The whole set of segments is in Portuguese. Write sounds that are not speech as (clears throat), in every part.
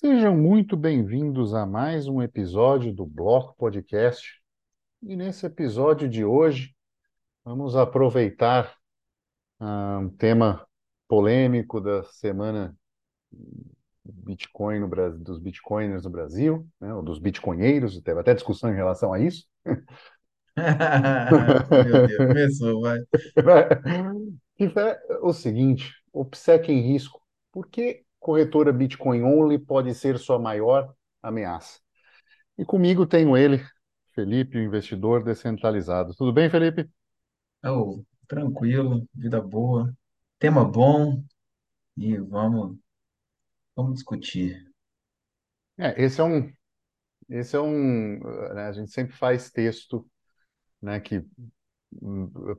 Sejam muito bem-vindos a mais um episódio do Bloco Podcast. E nesse episódio de hoje, vamos aproveitar ah, um tema polêmico da semana Bitcoin no Brasil, dos Bitcoiners no Brasil, né, ou dos Bitcoinheiros, teve até discussão em relação a isso. (laughs) Meu Deus, começou, vai. (laughs) O seguinte, o PSEC em risco. Por que corretora Bitcoin Only pode ser sua maior ameaça? E comigo tenho ele, Felipe, o investidor descentralizado. Tudo bem, Felipe? Oh, tranquilo, vida boa, tema bom e vamos, vamos discutir. É, esse é um, esse é um, né, a gente sempre faz texto, né, que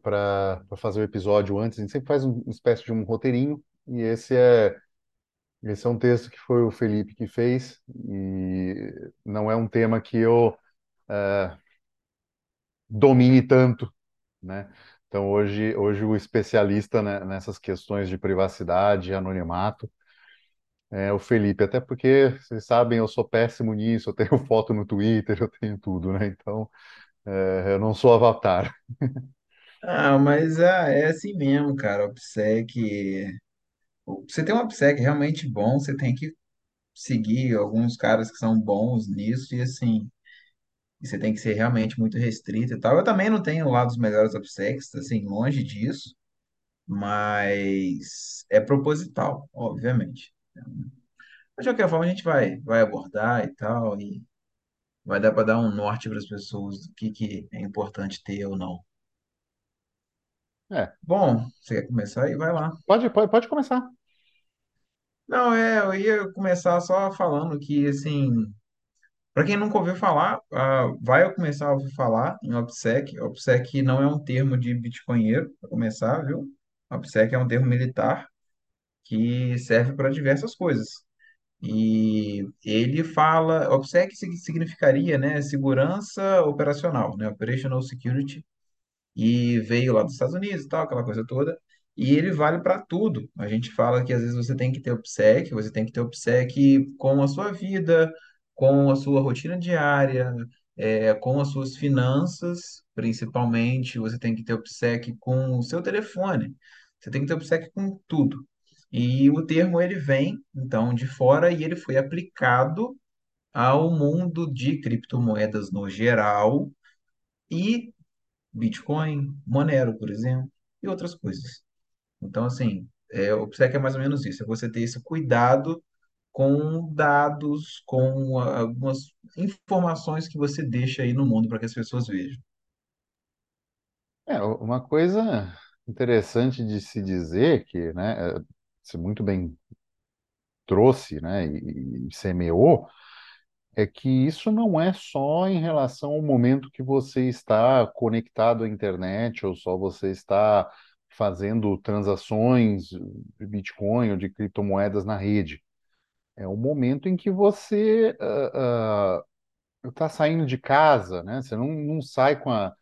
para fazer o episódio antes, a gente sempre faz uma espécie de um roteirinho, e esse é esse é um texto que foi o Felipe que fez, e não é um tema que eu é, domine tanto, né? Então hoje, hoje o especialista né, nessas questões de privacidade e anonimato é o Felipe, até porque vocês sabem, eu sou péssimo nisso, eu tenho (laughs) foto no Twitter, eu tenho tudo, né? Então é, eu não sou avatar. Ah, mas ah, é assim mesmo, cara. O PSEC, você tem um PSEC realmente bom, você tem que seguir alguns caras que são bons nisso e assim, você tem que ser realmente muito restrito e tal. Eu também não tenho lá dos melhores OPSECs, assim, longe disso, mas é proposital, obviamente. Mas, de qualquer forma, a gente vai, vai abordar e tal, e vai dar para dar um norte para as pessoas do que, que é importante ter ou não. É, Bom, você quer começar aí? Vai lá. pode, pode, pode começar. Não, é, eu ia começar só falando que, assim, para quem nunca ouviu falar, ah, vai começar a ouvir falar em OPSEC. OPSEC não é um termo de bitcoinheiro, para começar, viu? OPSEC é um termo militar que serve para diversas coisas. E ele fala, OPSEC sig- significaria, né, segurança operacional, né, Operational Security, e veio lá dos Estados Unidos e tal, aquela coisa toda. E ele vale para tudo. A gente fala que às vezes você tem que ter OPSEC, você tem que ter OPSEC com a sua vida, com a sua rotina diária, é, com as suas finanças, principalmente. Você tem que ter OPSEC com o seu telefone. Você tem que ter OPSEC com tudo. E o termo ele vem, então, de fora e ele foi aplicado ao mundo de criptomoedas no geral e Bitcoin, Monero, por exemplo, e outras coisas. Então, assim, é, o PSEC é mais ou menos isso, é você ter esse cuidado com dados, com algumas informações que você deixa aí no mundo para que as pessoas vejam. É, uma coisa interessante de se dizer que, né, é, você muito bem trouxe, né, e, e semeou, é que isso não é só em relação ao momento que você está conectado à internet ou só você está fazendo transações de Bitcoin ou de criptomoedas na rede. É o momento em que você está saindo de casa, né? Você não, não sai com a,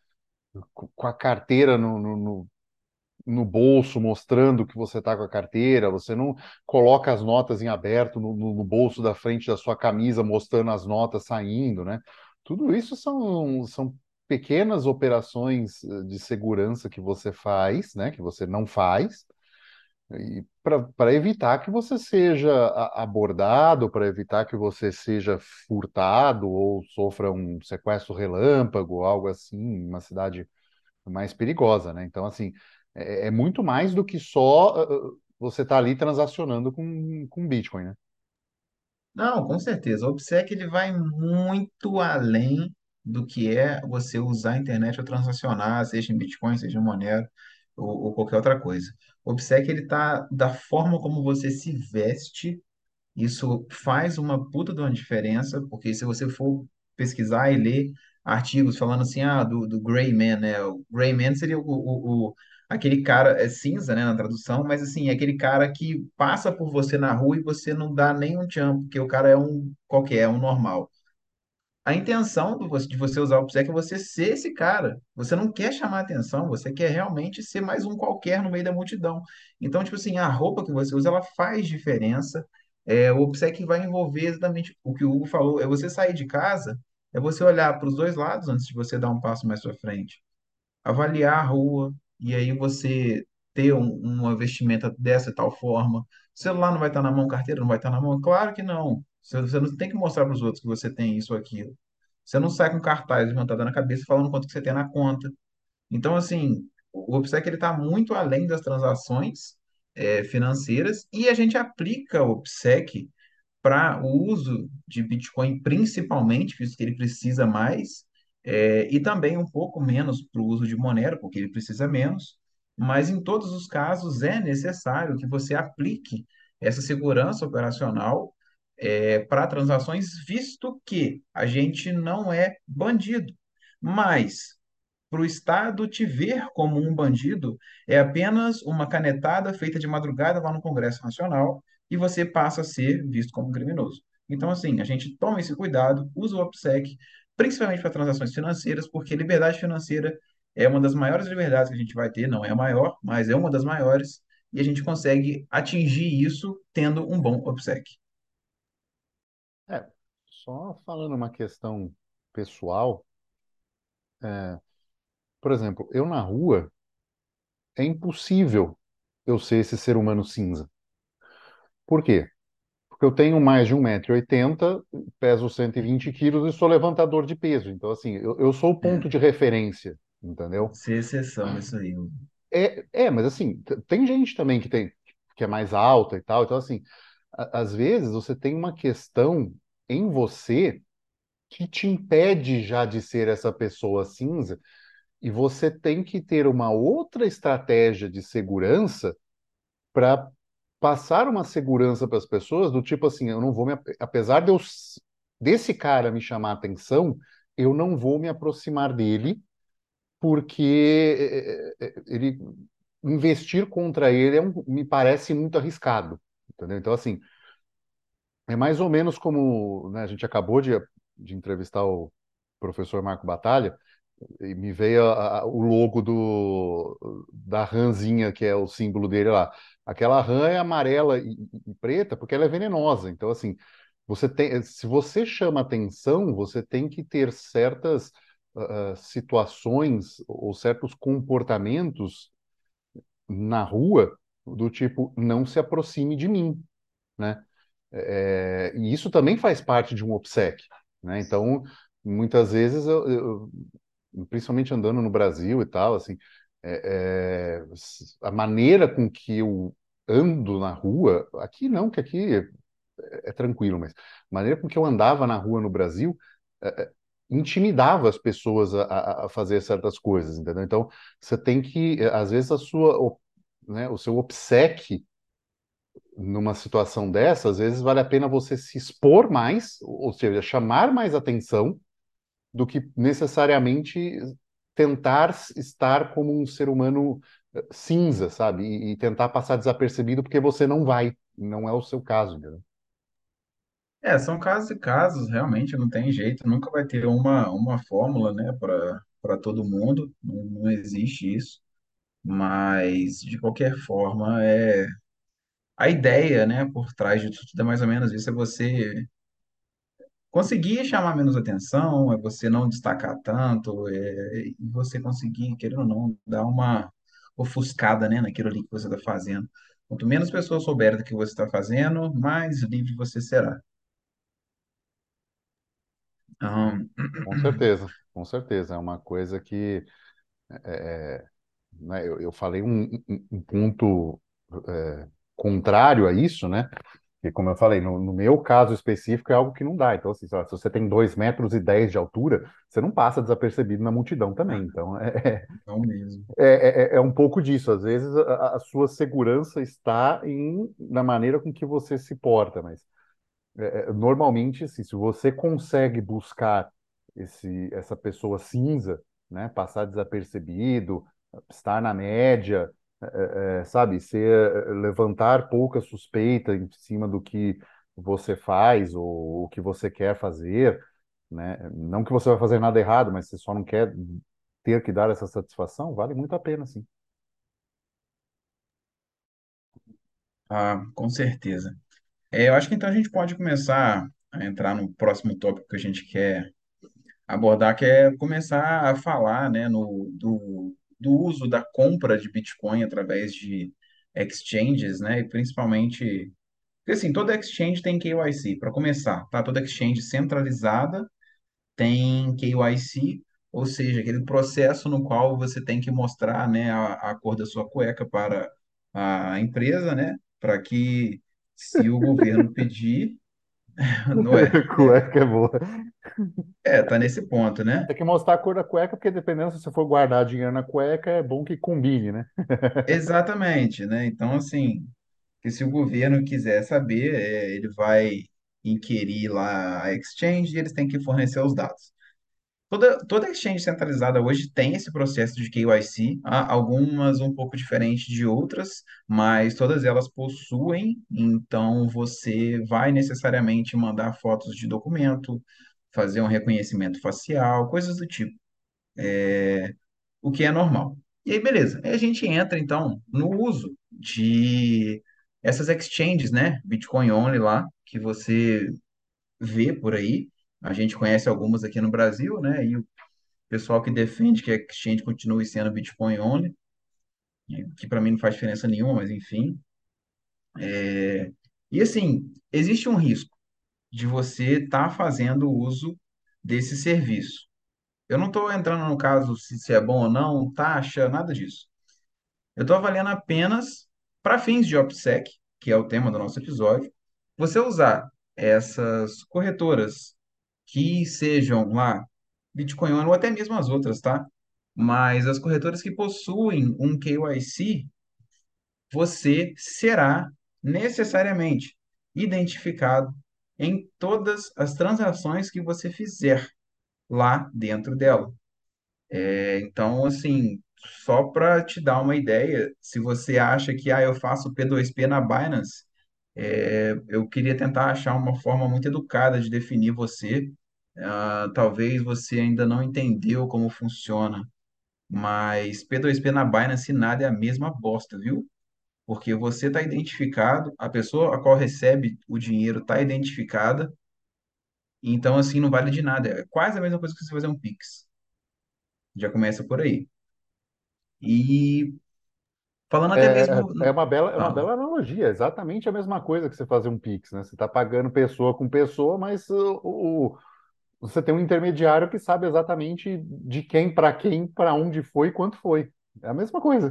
com a carteira no, no, no no bolso mostrando que você está com a carteira, você não coloca as notas em aberto no, no, no, bolso da frente da sua camisa mostrando as notas saindo, né? Tudo isso são, são pequenas operações eh, de segurança que você faz, né? Que você não faz, para evitar que você seja abordado, para evitar que você seja furtado ou sofra um sequestro relâmpago, algo assim, uma cidade mais perigosa, né? Então, assim, é, é muito mais do que só uh, você estar tá ali transacionando com, com Bitcoin, né? Não, com certeza. O OPSEC ele vai muito além do que é você usar a internet ou transacionar, seja em Bitcoin, seja em Monero ou, ou qualquer outra coisa. O OPSEC ele tá da forma como você se veste Isso faz uma puta de uma diferença, porque se você for pesquisar e ler artigos falando assim, ah, do, do Gray Man, né? O Gray Man seria o, o- aquele cara, é cinza, né, na tradução, mas assim, é aquele cara que passa por você na rua e você não dá nem um tchan, porque o cara é um qualquer, é um normal. A intenção de você usar o PSEC é você ser esse cara. Você não quer chamar atenção, você quer realmente ser mais um qualquer no meio da multidão. Então, tipo assim, a roupa que você usa, ela faz diferença. É, o OPSEC vai envolver exatamente o que o Hugo falou, é você sair de casa, é você olhar para os dois lados antes de você dar um passo mais para frente avaliar a rua e aí você ter um, uma vestimenta dessa tal forma. Celular não vai estar na mão, carteira não vai estar na mão? Claro que não. Você, você não tem que mostrar para os outros que você tem isso ou aquilo. Você não sai com cartaz levantado na cabeça falando quanto que você tem na conta. Então, assim, o OPSEC ele está muito além das transações eh, financeiras e a gente aplica o OPSEC para o uso de Bitcoin, principalmente, visto que ele precisa mais, é, e também um pouco menos para o uso de Monero, porque ele precisa menos, mas em todos os casos é necessário que você aplique essa segurança operacional é, para transações, visto que a gente não é bandido. Mas para o Estado te ver como um bandido é apenas uma canetada feita de madrugada lá no Congresso Nacional e você passa a ser visto como criminoso. Então, assim, a gente toma esse cuidado, usa o OPSEC, principalmente para transações financeiras, porque liberdade financeira é uma das maiores liberdades que a gente vai ter, não é a maior, mas é uma das maiores, e a gente consegue atingir isso tendo um bom OPSEC. É, só falando uma questão pessoal, por exemplo, eu na rua, é impossível eu ser esse ser humano cinza. Por quê? Porque eu tenho mais de um 1,80m, peso 120 quilos e sou levantador de peso. Então, assim, eu, eu sou o ponto É, de referência, entendeu? ser exceção isso aí. É, é, mas assim, tem gente também que tem que é mais alta e tal. Então, assim, a- às vezes você tem uma questão em você que te impede já de ser essa pessoa cinza, e você tem que ter uma outra estratégia de segurança para passar uma segurança para as pessoas, do tipo assim, eu não vou me, ap- apesar de eu, desse cara me chamar atenção, eu não vou me aproximar dele, porque eh, eh, eh, ele investir contra ele é um- me parece muito arriscado, entendeu? Então, assim, é mais ou menos como, né, a gente acabou de, de entrevistar o professor Marco Batalha, e me veio a- a- o logo do, da rãzinha, que é o símbolo dele lá. Aquela rã é amarela e, e preta porque ela é venenosa. Então, assim, você tem, se você chama atenção, você tem que ter certas ah, situações ou certos comportamentos na rua do tipo, não se aproxime de mim, né? É, e isso também faz parte de um obséquio, né? Então, muitas vezes, eu- principalmente andando no Brasil e tal, assim, é, é, a maneira com que eu ando na rua, aqui não, que aqui é, é tranquilo, mas a maneira com que eu andava na rua no Brasil, é, é, intimidava as pessoas a, a- fazer certas coisas, entendeu? Então, você tem que, às vezes, a sua, né, o seu obséquio numa situação dessa, às vezes vale a pena você se expor mais, ou seja, chamar mais atenção, do que necessariamente tentar estar como um ser humano eh, cinza, sabe? E, e tentar passar desapercebido porque você não vai, não é o seu caso, entendeu? É, são casos e casos, realmente não tem jeito, nunca vai ter uma, uma fórmula, né, para para todo mundo, não, não existe isso, mas de qualquer forma, é a ideia, né, por trás de tudo é mais ou menos isso, é você conseguir chamar menos atenção, é você não destacar tanto, é, e você conseguir, querendo ou não, dar uma ofuscada, né, naquilo ali que você está fazendo. Quanto menos pessoas souberem do que você está fazendo, mais livre você será. (clears throat) Com certeza, com certeza. É uma coisa que, né, eu, eu falei um, um- um ponto é, contrário a isso, né? E como eu falei, no, no meu caso específico é algo que não dá. Então, assim, se você tem 2 metros e 10 de altura, você não passa desapercebido na multidão também. Então, é, não mesmo. é, é, é um pouco disso. Às vezes a, a sua segurança está em, na maneira com que você se porta, mas é, é, normalmente, assim, se você consegue buscar esse, essa pessoa cinza, né, passar desapercebido, estar na média, é, é, sabe, ser, é, levantar pouca suspeita em cima do que você faz ou o que você quer fazer, né? Não que você vai fazer nada errado, mas você só não quer ter que dar essa satisfação, vale muito a pena, sim. Ah, com certeza. É, eu acho que então a gente pode começar a entrar no próximo tópico que a gente quer abordar, que é começar a falar, né, no, do, do uso da compra de Bitcoin através de exchanges, né, e principalmente, assim, toda exchange tem KYC, para começar, tá? Toda exchange centralizada tem KYC, ou seja, aquele processo no qual você tem que mostrar, né, a, a cor da sua cueca para a empresa, né, para que se o governo pedir, (laughs) não é, (laughs) Cueca é boa. é, tá nesse ponto, né? Tem que mostrar a cor da cueca, porque dependendo se você for guardar dinheiro na cueca, é bom que combine, né? (laughs) Exatamente, né? Então, assim, que se o governo quiser saber, é, ele vai inquirir lá a exchange e eles têm que fornecer os dados. Toda, toda exchange centralizada hoje tem esse processo de KYC, há algumas um pouco diferentes de outras, mas todas elas possuem, então você vai necessariamente mandar fotos de documento, fazer um reconhecimento facial, coisas do tipo, o que é normal. E aí, beleza. Aí a gente entra, então, no uso de essas exchanges, né? Bitcoin Only lá, que você vê por aí. A gente conhece algumas aqui no Brasil, né? E pessoal que defende que a exchange continue sendo Bitcoin only, né, que para mim não faz diferença nenhuma, mas enfim. É, E assim, existe um risco de você estar fazendo uso desse serviço. Eu não estou entrando no caso se, se é bom ou não, taxa, nada disso. Eu estou avaliando apenas para fins de OPSEC, que é o tema do nosso episódio, você usar essas corretoras que sejam lá Bitcoin ou até mesmo as outras, tá? Mas as corretoras que possuem um KYC, você será necessariamente identificado em todas as transações que você fizer lá dentro dela. É, Então, assim, só para te dar uma ideia, se você acha que ah, eu faço P2P na Binance, é, eu queria tentar achar uma forma muito educada de definir você. Ah, talvez você ainda não entendeu como funciona, mas P2P na Binance nada é a mesma bosta, viu? Porque você está identificado, a pessoa a qual recebe o dinheiro está identificada, então assim não vale de nada. É quase a mesma coisa que você fazer um Pix. Já começa por aí. E falando até É, mesmo. é uma bela, é uma Fala. bela analogia, exatamente a mesma coisa que você fazer um Pix, né? Você está pagando pessoa com pessoa, mas o, o- você tem um intermediário que sabe exatamente de quem, para quem, para onde foi e quanto foi. É a mesma coisa.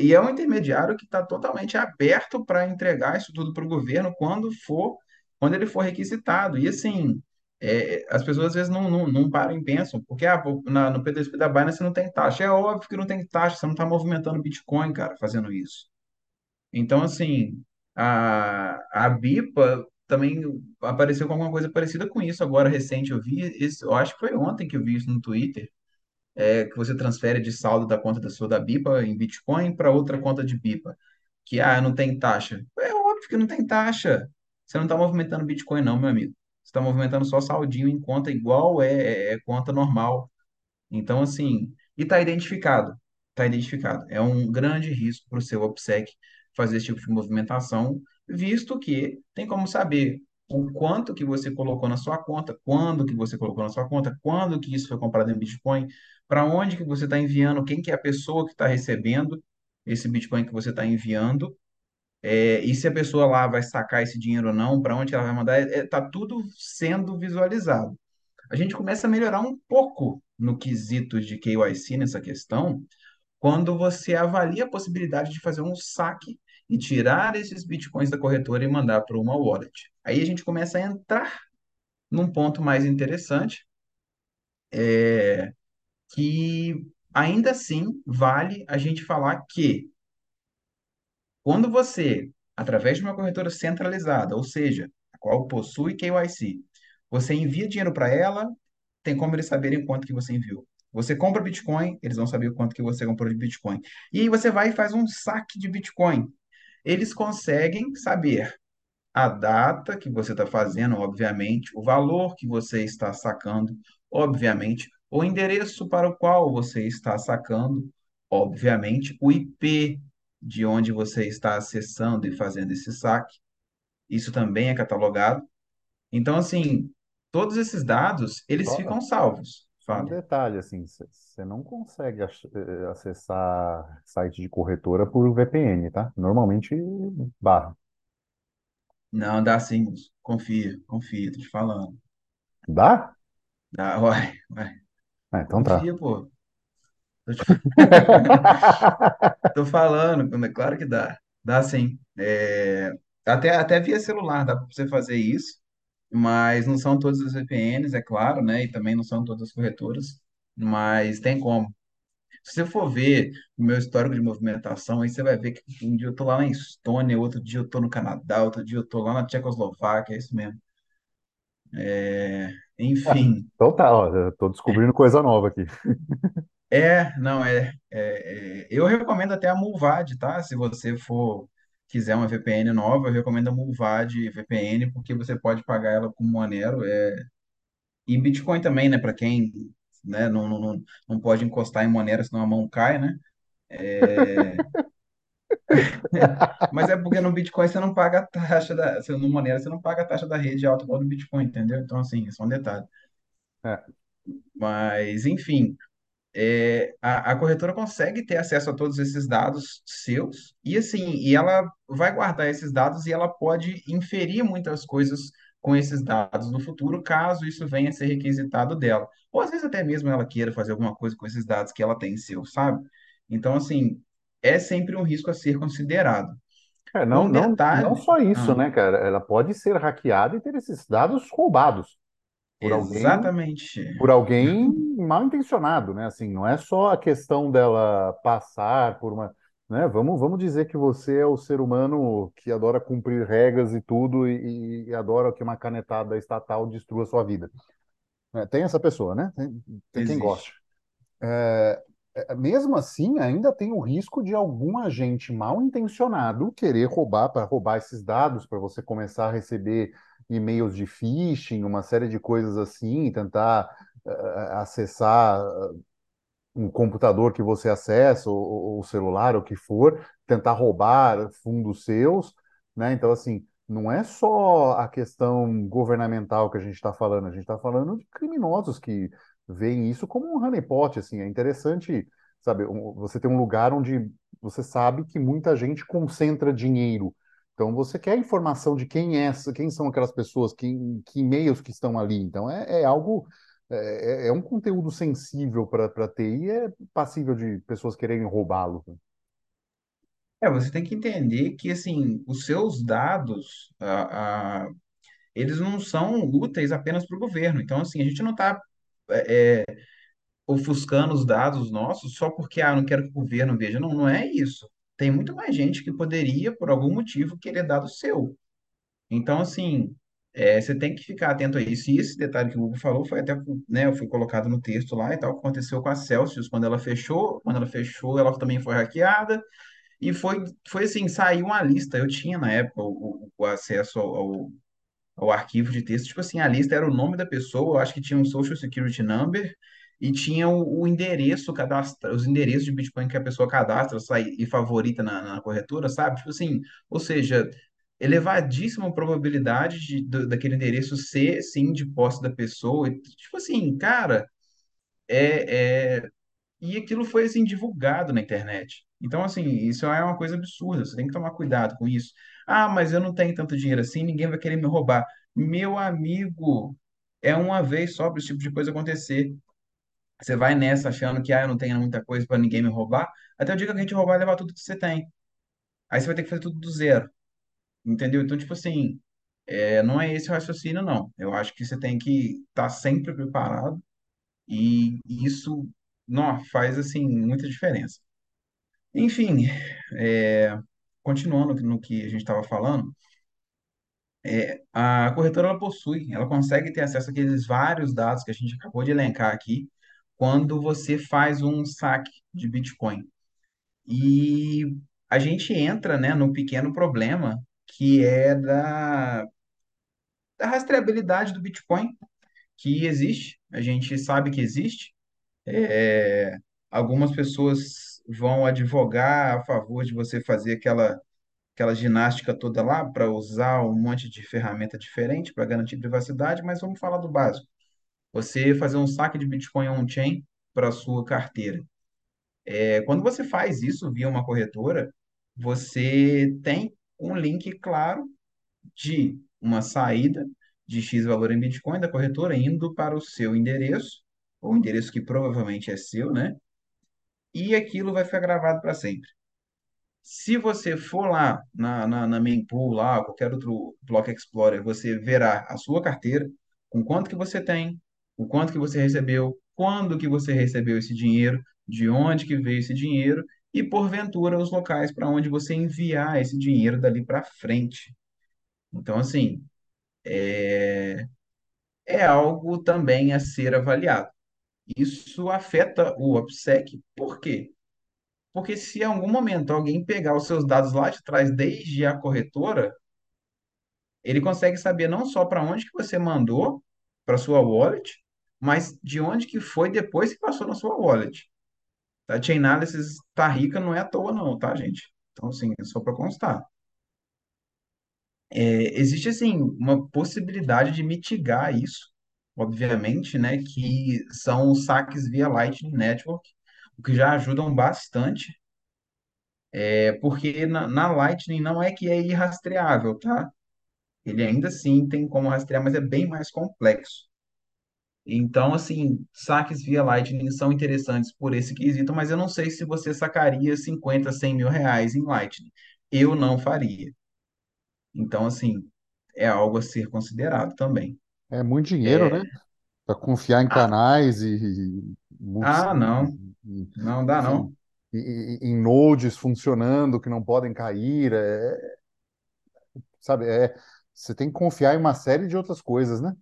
E é um intermediário que está totalmente aberto para entregar isso tudo para o governo quando for, quando ele for requisitado. E assim, é, as pessoas às vezes não, não, não param e pensam, porque ah, na, no PDSP da Binance não tem taxa. É óbvio que não tem taxa, você não está movimentando Bitcoin, cara, fazendo isso. Então, assim, a, a BIPA também apareceu com alguma coisa parecida com isso agora recente. Eu vi isso, eu acho que foi ontem que eu vi isso no Twitter é, que você transfere de saldo da conta da sua da BIPA em Bitcoin para outra conta de BIPA. Que, ah, não tem taxa. É óbvio que não tem taxa. Você não está movimentando Bitcoin, não, meu amigo. Você está movimentando só saldinho em conta igual é, é é conta normal. Então, assim, e está identificado. Está identificado. É um grande risco para o seu OPSEC fazer esse tipo de movimentação, visto que tem como saber o quanto que você colocou na sua conta, quando que você colocou na sua conta, quando que isso foi comprado em Bitcoin, para onde que você está enviando, quem que é a pessoa que está recebendo esse Bitcoin que você está enviando, é, e se a pessoa lá vai sacar esse dinheiro ou não, para onde ela vai mandar, está tudo sendo visualizado. A gente começa a melhorar um pouco no quesito de KYC nessa questão, quando você avalia a possibilidade de fazer um saque e tirar esses bitcoins da corretora e mandar para uma wallet. Aí a gente começa a entrar num ponto mais interessante, que ainda assim vale a gente falar que quando você, através de uma corretora centralizada, ou seja, a qual possui KYC, você envia dinheiro para ela, tem como eles saberem quanto que você enviou. Você compra Bitcoin, eles vão saber o quanto que você comprou de Bitcoin. E aí você vai e faz um saque de Bitcoin. Eles conseguem saber a data que você está fazendo, obviamente, o valor que você está sacando, obviamente, o endereço para o qual você está sacando, obviamente, o IP de onde você está acessando e fazendo esse saque. isso também é catalogado. Então, assim, todos esses dados, eles ficam salvos. Um detalhe, assim, você não consegue eh, acessar site de corretora por VPN, tá? Normalmente barra. Não, dá sim, confia, confia, tô te falando. Dá? Dá, (laughs) uai, uai, Ah, então tá. confia, pô. (laughs) Tô, te- tô falando, é claro que dá. Dá sim. É, até, até via celular dá para você fazer isso, mas não são todas as VPNs, é claro, né? E também não são todas as corretoras, mas tem como. Se você for ver o meu histórico de movimentação, aí você vai ver que um dia eu tô lá na Estônia, outro dia eu tô no Canadá, outro dia eu tô lá na Tchecoslováquia, é isso mesmo. É, Ah, enfim, então tá, ó, eu tô descobrindo coisa nova aqui. é, não, é, é, é, eu recomendo até a Mulvad, tá? Se você for, quiser uma VPN nova, eu recomendo a Mulvad VPN, porque você pode pagar ela com Monero, é, e Bitcoin também, né? Para quem, né, não, não, não pode encostar em Monero, senão a mão cai, né? É, (laughs) Mas é porque no Bitcoin você não paga a taxa da. No Monero você não paga a taxa da rede alta igual no Bitcoin, entendeu? Então, assim, é só um detalhe. É, Mas, enfim, é, a, a corretora consegue ter acesso a todos esses dados seus, e assim, e ela vai guardar esses dados e ela pode inferir muitas coisas com esses dados no futuro, caso isso venha a ser requisitado dela. Ou às vezes até mesmo ela queira fazer alguma coisa com esses dados que ela tem seus, sabe? Então, assim, é sempre um risco a ser considerado. É, não, Um não, não detalhe. só isso, Ah, né, cara? Ela pode ser hackeada e ter esses dados roubados por alguém, exatamente. por alguém mal intencionado, né? Assim, não é só a questão dela passar por uma, né? Vamos, vamos dizer que você é o ser humano que adora cumprir regras e tudo e, e adora que uma canetada estatal destrua a sua vida. É, tem essa pessoa, né? Tem, tem quem. Existe. É, é, mesmo assim, ainda tem o risco de algum agente mal intencionado querer roubar para roubar esses dados, para você começar a receber e-mails de phishing, uma série de coisas assim, tentar eh, acessar um computador que você acessa, ou, ou celular, ou o que for, tentar roubar fundos seus, né? Então, assim, não é só a questão governamental que a gente está falando, a gente está falando de criminosos que veem isso como um honeypot, assim, é interessante, sabe, você tem um lugar onde você sabe que muita gente concentra dinheiro, então você quer informação de quem é, quem são aquelas pessoas, quem, que e-mails que estão ali, então é, é algo é, é é um conteúdo sensível para ter e é passível de pessoas quererem roubá-lo. É, você tem que entender que, assim, os seus dados, ah, ah, eles não são úteis apenas para o governo. Então, assim, a gente não está ofuscando os dados nossos só porque, ah, não quero que o governo veja. Não, não é isso. Tem muito mais gente que poderia, por algum motivo, querer dado seu. Então, assim, é, você tem que ficar atento a isso. E esse detalhe que o Hugo falou foi até, né, foi colocado no texto lá e tal, aconteceu com a Celsius quando ela fechou. Quando ela fechou, ela também foi hackeada. E foi, foi assim, saiu uma lista. Eu tinha na época o, o- acesso ao, ao arquivo de texto. Tipo assim, a lista era o nome da pessoa, eu acho que tinha um Social Security Number e tinha o, o endereço, cadastra, os endereços de Bitcoin que a pessoa cadastra sai, e favorita na, na corretora, sabe? Tipo assim, ou seja, elevadíssima probabilidade de, do- daquele endereço ser, sim, de posse da pessoa. Tipo assim, cara, é, é e aquilo foi assim divulgado na internet. Então, assim, isso é uma coisa absurda. Você tem que tomar cuidado com isso. Ah, mas eu não tenho tanto dinheiro assim, ninguém vai querer me roubar. Meu amigo, é uma vez só para esse tipo de coisa acontecer. Você vai nessa achando que ah, eu não tenho muita coisa para ninguém me roubar, até o dia que alguém te roubar e levar tudo que você tem. Aí você vai ter que fazer tudo do zero. Entendeu? Então, tipo assim, é, não é esse o raciocínio, não. Eu acho que você tem que estar sempre preparado e isso, não, faz assim muita diferença. Enfim, é, continuando no que a gente estava falando, a corretora ela possui, ela consegue ter acesso àqueles vários dados que a gente acabou de elencar aqui, quando você faz um saque de Bitcoin. E a gente entra, né, no pequeno problema que é da, da rastreabilidade do Bitcoin, que existe, a gente sabe que existe. É, algumas pessoas vão advogar a favor de você fazer aquela aquela ginástica toda lá para usar um monte de ferramenta diferente para garantir privacidade, mas vamos falar do básico. Você fazer um saque de Bitcoin on-chain para sua carteira. É, quando você faz isso via uma corretora, você tem um link claro de uma saída de X valor em Bitcoin da corretora indo para o seu endereço, ou endereço que provavelmente é seu, né? E aquilo vai ficar gravado para sempre. Se você for lá na, na, na Mempool, lá, qualquer outro Block Explorer, você verá a sua carteira, com quanto que você tem, o quanto que você recebeu, quando que você recebeu esse dinheiro, de onde que veio esse dinheiro e, porventura, os locais para onde você enviar esse dinheiro dali para frente. Então, assim, é, é algo também a ser avaliado. Isso afeta o OPSEC, por quê? Porque se em algum momento alguém pegar os seus dados lá de trás, desde a corretora, ele consegue saber não só para onde que você mandou para sua wallet, mas de onde que foi depois que passou na sua wallet. A Chainalysis tá rica não é à toa não, tá, gente? Então, assim, é só para constar. É, existe, assim, uma possibilidade de mitigar isso, obviamente, né, que são os saques via Lightning Network, o que já ajudam bastante É porque na, na Lightning não é que é irrastreável, tá? Ele ainda assim tem como rastrear, mas é bem mais complexo. Então, assim, saques via Lightning são interessantes por esse quesito, mas eu não sei se você sacaria 50, 100 mil reais em Lightning. Eu não faria. Então, assim, é algo a ser considerado também. É muito dinheiro, né? É, Para confiar em ah, canais e, e, ah, não, e- não dá enfim, não. e- e- em nodes funcionando que não podem cair, é, sabe? É, você tem que confiar em uma série de outras coisas, né?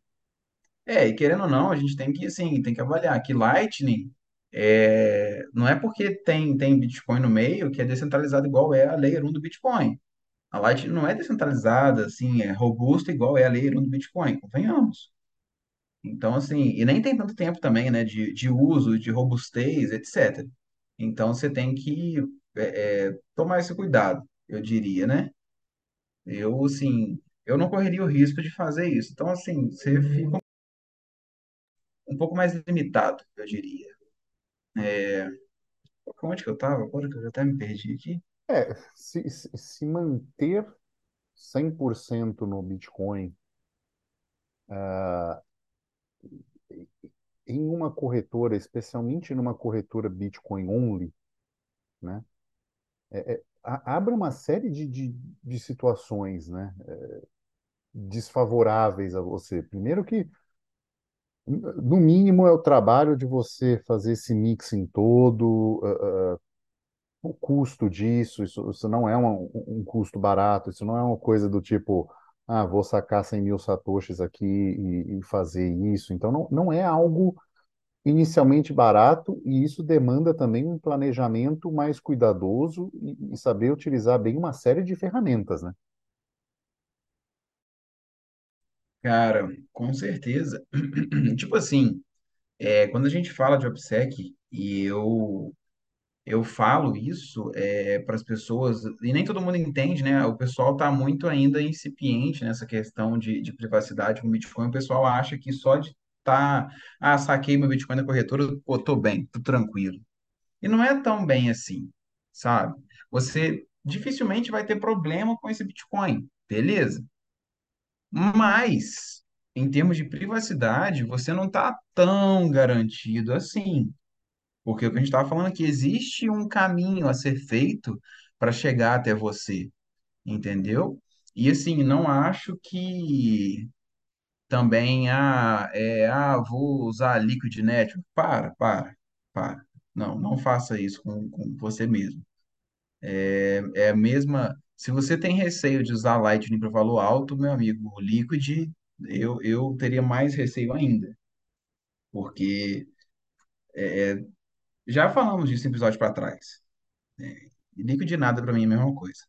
É, e querendo ou não, a gente tem que, assim, tem que avaliar que Lightning é, não é porque tem, tem Bitcoin no meio que é descentralizado igual é a Layer 1 do Bitcoin. A Lightning não é descentralizada, assim, é robusta igual é a Layer 1 do Bitcoin, convenhamos. Então, assim, e nem tem tanto tempo também, né, de, de uso, de robustez, etc. Então, você tem que é, é, tomar esse cuidado, eu diria, né? Eu, assim, eu não correria o risco de fazer isso. Então, assim, você fica um pouco mais limitado, eu diria. Onde que eu estava? Agora que eu já até me perdi aqui. É, se, se manter 100% no Bitcoin em uma corretora, especialmente numa corretora Bitcoin only, né? É, é, abre uma série de, de, de situações, né? Desfavoráveis a você. Primeiro que, no mínimo, é o trabalho de você fazer esse mixing todo, ah, o custo disso, isso, isso não é um, um custo barato, isso não é uma coisa do tipo, ah, vou sacar 100 mil satoshis aqui e, e fazer isso. Então, não, não é algo inicialmente barato e isso demanda também um planejamento mais cuidadoso e, e saber utilizar bem uma série de ferramentas, né? Cara, com certeza. (clears throat) Tipo assim, é, quando a gente fala de OPSEC, e eu, eu falo isso é, para as pessoas, e nem todo mundo entende, né? O pessoal está muito ainda incipiente nessa questão de, de privacidade com Bitcoin. O pessoal acha que só de tá, ah, saquei meu Bitcoin na corretora, pô, tô bem, tô tranquilo. E não é tão bem assim, sabe? Você dificilmente vai ter problema com esse Bitcoin, beleza? Mas, em termos de privacidade, você não está tão garantido assim. Porque o que a gente estava falando aqui, existe um caminho a ser feito para chegar até você, entendeu? E assim, não acho que também, ah, é, ah, vou usar Liquid Network. Para, para, para. Não, não faça isso com, com você mesmo. É, é a mesma. Se você tem receio de usar Lightning para valor alto, meu amigo, o Liquid, eu, eu teria mais receio ainda. Porque já falamos disso em episódio para trás. Liquid nada para mim é a mesma coisa.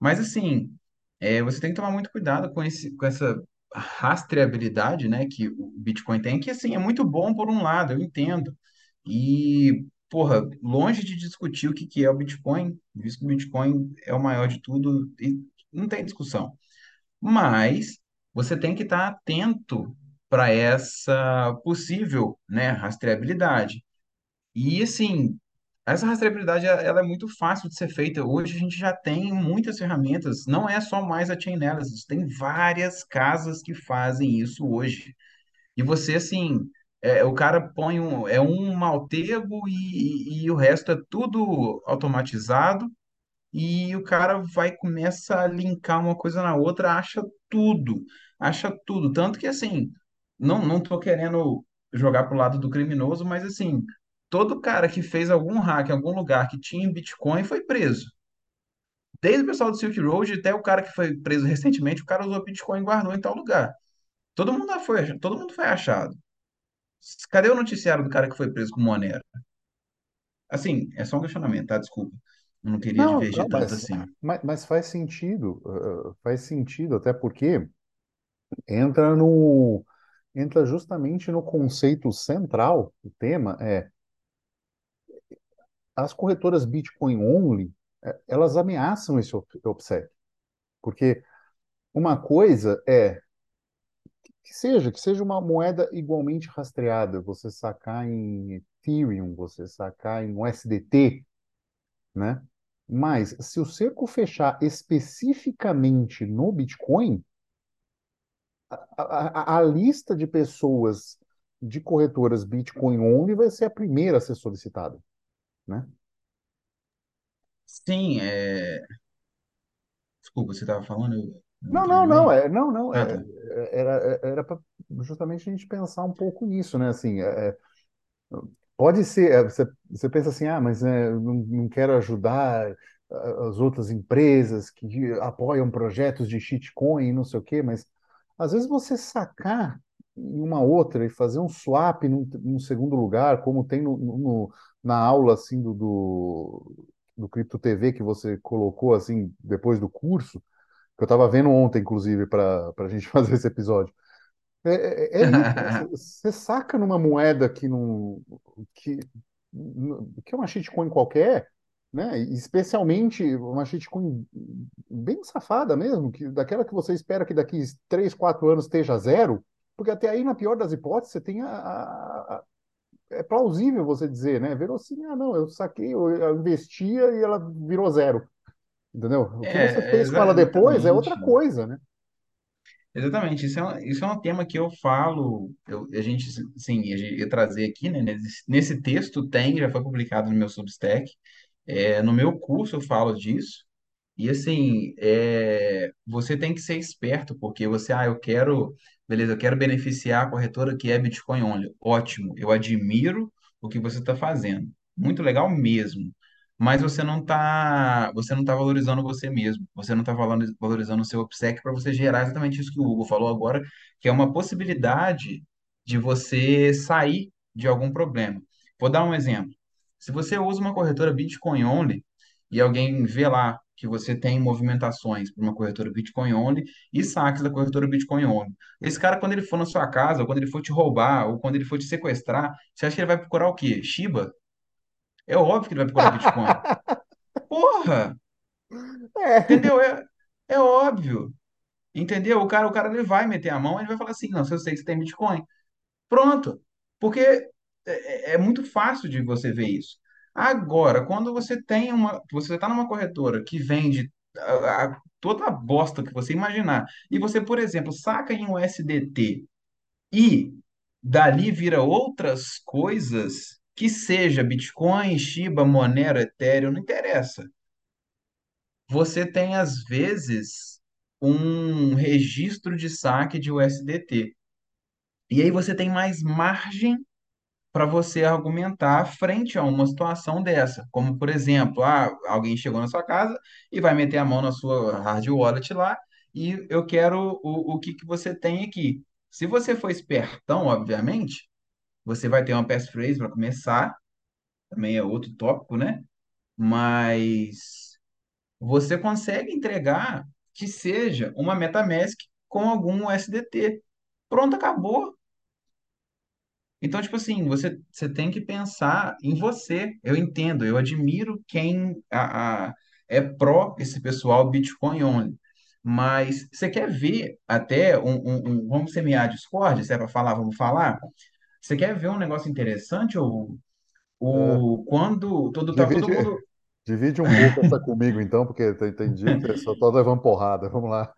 Mas assim, é, você tem que tomar muito cuidado com esse, com essa rastreabilidade, né, que o Bitcoin tem, que assim é muito bom por um lado, eu entendo. Porra, longe de discutir o que que é o Bitcoin, visto que o Bitcoin é o maior de tudo e não tem discussão. Mas você tem que estar atento para essa possível, né, rastreabilidade. E assim, essa rastreabilidade ela é muito fácil de ser feita. Hoje a gente já tem muitas ferramentas, não é só mais a Chainalysis, tem várias casas que fazem isso hoje. E você, assim, é, o cara põe um, é um maltego e, e, e o resto é tudo automatizado e o cara vai começa a linkar uma coisa na outra, acha tudo, acha tudo. Tanto que, assim, não, não tô querendo jogar pro lado do criminoso, mas, assim, todo cara que fez algum hack em algum lugar que tinha Bitcoin foi preso. Desde o pessoal do Silk Road até o cara que foi preso recentemente, o cara usou Bitcoin e guardou em tal lugar. Todo mundo foi, todo mundo foi achado. Cadê o noticiário do cara que foi preso com Monero? Assim, é só um questionamento, tá? Desculpa. Eu não queria Não, não, divergir tanto mas, assim. mas, mas faz sentido, uh, faz sentido, até porque entra no, entra justamente no conceito central, o tema é as corretoras Bitcoin only, eh, elas ameaçam esse op- OPSEC, porque uma coisa é que seja, que seja uma moeda igualmente rastreada, você sacar em Ethereum, você sacar em USDT, né? Mas se o cerco fechar especificamente no Bitcoin, a, a, a lista de pessoas de corretoras Bitcoin only vai ser a primeira a ser solicitada, né? Sim, é... Desculpa, você estava falando, eu Não, não, não, meio? é, não, não, Ah, é, tá. Era, era para justamente a gente pensar um pouco nisso, né? Assim, é, é, pode ser, é, você, você pensa assim, ah, mas é, não, não quero ajudar as outras empresas que apoiam projetos de shitcoin não sei o quê, mas às vezes você sacar em uma outra e fazer um swap num, num segundo lugar, como tem no, no- na aula assim do, do, do TV que você colocou assim depois do curso, que eu estava vendo ontem, inclusive, para a gente (laughs) fazer esse episódio. É, é, é isso, né? (laughs) Você saca numa moeda que não que, que é uma shitcoin qualquer, né? Especialmente uma shitcoin bem safada mesmo, que daquela que você espera que daqui 3, 4 anos esteja zero, porque até aí, na pior das hipóteses, você tem a, a- a- é plausível você dizer, né? Verossímil, ah, não, eu saquei, eu, eu investia e ela virou zero, entendeu? O que você É, é fez com ela depois é outra coisa, né? Exatamente. Isso é, um- isso é um tema que eu falo, eu, a gente, sim, ia trazer aqui, né? Nesse, nesse texto tem, já foi publicado no meu Substack. É, no meu curso eu falo disso. E assim, é, você tem que ser esperto, porque você, ah, eu quero, beleza, eu quero beneficiar a corretora que é Bitcoin only. Ótimo, eu admiro o que você está fazendo. Muito legal mesmo. Mas você não está, você não tá valorizando você mesmo. Você não está valorizando o seu OPSEC para você gerar exatamente isso que o Hugo falou agora, que é uma possibilidade de você sair de algum problema. Vou dar um exemplo. Se você usa uma corretora Bitcoin only, e alguém vê lá que você tem movimentações para uma corretora Bitcoin only e saques da corretora Bitcoin only. Esse cara, quando ele for na sua casa, ou quando ele for te roubar, ou quando ele for te sequestrar, você acha que ele vai procurar o quê? Shiba? É óbvio que ele vai procurar Bitcoin. (laughs) Porra! É. Entendeu? É, é óbvio. Entendeu? O cara, o cara ele vai meter a mão, ele vai falar assim: não, se eu sei que você tem Bitcoin. Pronto. Porque é, é é muito fácil de você ver isso. Agora, quando você tem uma, você está numa corretora que vende a- a- toda a bosta que você imaginar, e você, por exemplo, saca em um USDT e dali vira outras coisas, que seja Bitcoin, Shiba, Monero, Ethereum, não interessa. Você tem, às vezes, um registro de saque de USDT. E aí você tem mais margem para você argumentar frente a uma situação dessa. Como, por exemplo, ah, alguém chegou na sua casa e vai meter a mão na sua hard wallet lá e eu quero o, o que, que você tem aqui. Se você for espertão, obviamente, você vai ter uma passphrase para começar, também é outro tópico, né? Mas você consegue entregar que seja uma MetaMask com algum USDT. Pronto, acabou. Então, tipo assim, você, você tem que pensar em você. Eu entendo, eu admiro quem a, a- é pró esse pessoal Bitcoin only. Mas você quer ver até um, um- um- vamos semear a discórdia, se é para falar, vamos falar. Você quer ver um negócio interessante? O, É, o, quando todo, tá todo divide, mundo divide um pouco essa comigo, então, porque tem, tem dia que eu só tô levando porrada. Vamos lá.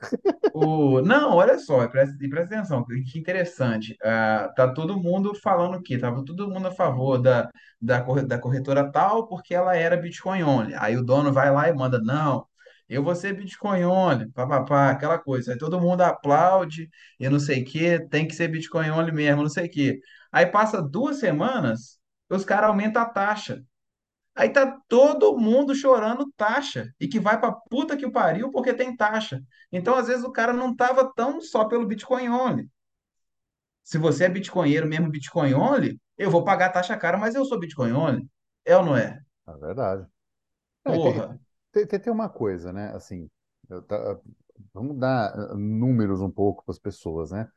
O... Não, olha só, presta, e presta atenção, que que interessante. Ah, tá todo mundo falando o quê? Tava todo mundo a favor da, da, corre- da corretora tal porque ela era Bitcoin only. Aí o dono vai lá e manda, não, eu vou ser Bitcoin only, papapá, aquela coisa. Aí todo mundo aplaude e não sei o quê, tem que ser Bitcoin only mesmo, não sei o quê. Aí passa duas semanas, os caras aumentam a taxa. Aí tá todo mundo chorando taxa e que vai pra puta que o pariu porque tem taxa. Então, às vezes, o cara não tava tão só pelo Bitcoin only. Se você é bitcoinheiro mesmo, Bitcoin only, eu vou pagar taxa cara, mas eu sou Bitcoin only. É ou não é? É verdade. É, tem, Porra. Tem, tem uma coisa, né? Assim, tá- vamos dar eh, números um pouco para as pessoas, né?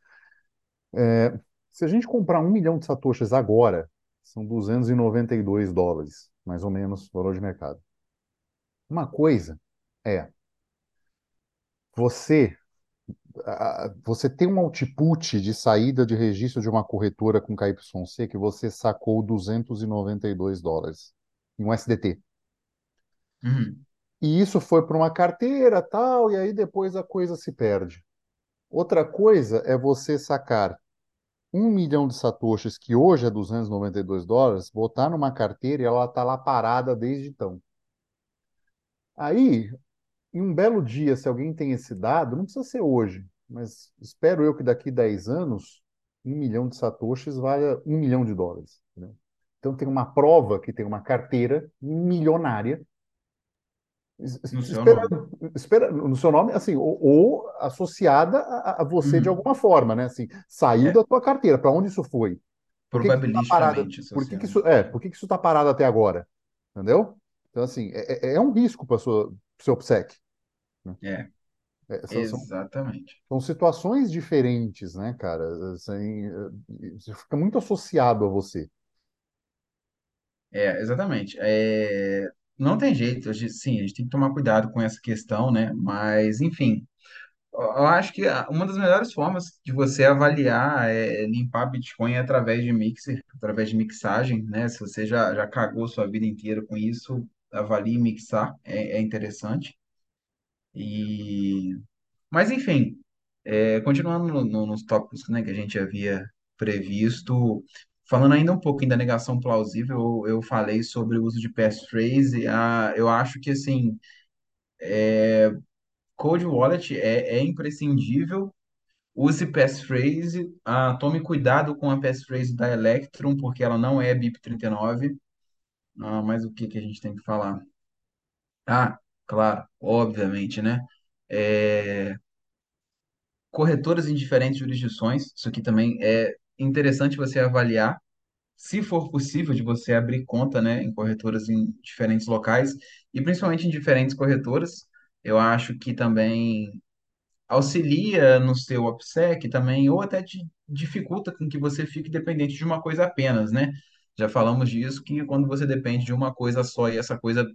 É, se a gente comprar um milhão de satoshis agora, são 292 dólares, mais ou menos, valor de mercado. Uma coisa é você você tem um output de saída de registro de uma corretora com KYC que você sacou 292 dólares em um SDT. Uhum. E isso foi para uma carteira, tal, e aí depois a coisa se perde. Outra coisa é você sacar um milhão de satoshis, que hoje é 292 dólares, botar numa carteira e ela está lá parada desde então. Aí, em um belo dia, se alguém tem esse dado, não precisa ser hoje, mas espero eu que daqui 10 anos, um milhão de satoshis valha um milhão de dólares. entendeu? Então tem uma prova que tem uma carteira milionária No seu nome. espera, no seu nome, assim, ou, ou associada a, a você de Uhum. alguma forma, né? Assim, saiu É, da tua carteira. Para onde isso foi? Por que que isso parado? probabilisticamente Por que que isso, é, por que que isso está parado até agora? Entendeu? Então, assim, é, é é um risco para o seu OPSEC. né? É, É, são, são, exatamente. são situações diferentes, né, cara? Assim, isso fica muito associado a você. É, exatamente. É, não tem jeito, a gente- sim, a gente tem que tomar cuidado com essa questão, né? Mas, enfim. Eu acho que uma das melhores formas de você avaliar é limpar Bitcoin é através de mixer, através de mixagem, né? Se você já, já cagou sua vida inteira com isso, avalie mixar, é, é interessante. E... Mas, enfim, é, continuando no- no- nos tópicos, né, que a gente havia previsto, falando ainda um pouquinho da negação plausível, eu, falei sobre o uso de passphrase, ah, eu acho que, assim, Cold Wallet é, é imprescindível Use passphrase. Ah, tome cuidado com a passphrase da Electrum, porque ela não é BIP39. Ah, mas o que que a gente tem que falar? Ah, claro, obviamente, né? É, corretoras em diferentes jurisdições. Isso aqui também é interessante você avaliar. Se for possível, de você abrir conta, né, em corretoras em diferentes locais e principalmente em diferentes corretoras. Eu acho que também auxilia no seu OPSEC também, ou até te dificulta com que você fique dependente de uma coisa apenas, né? Já falamos disso, que quando você depende de uma coisa só e essa coisa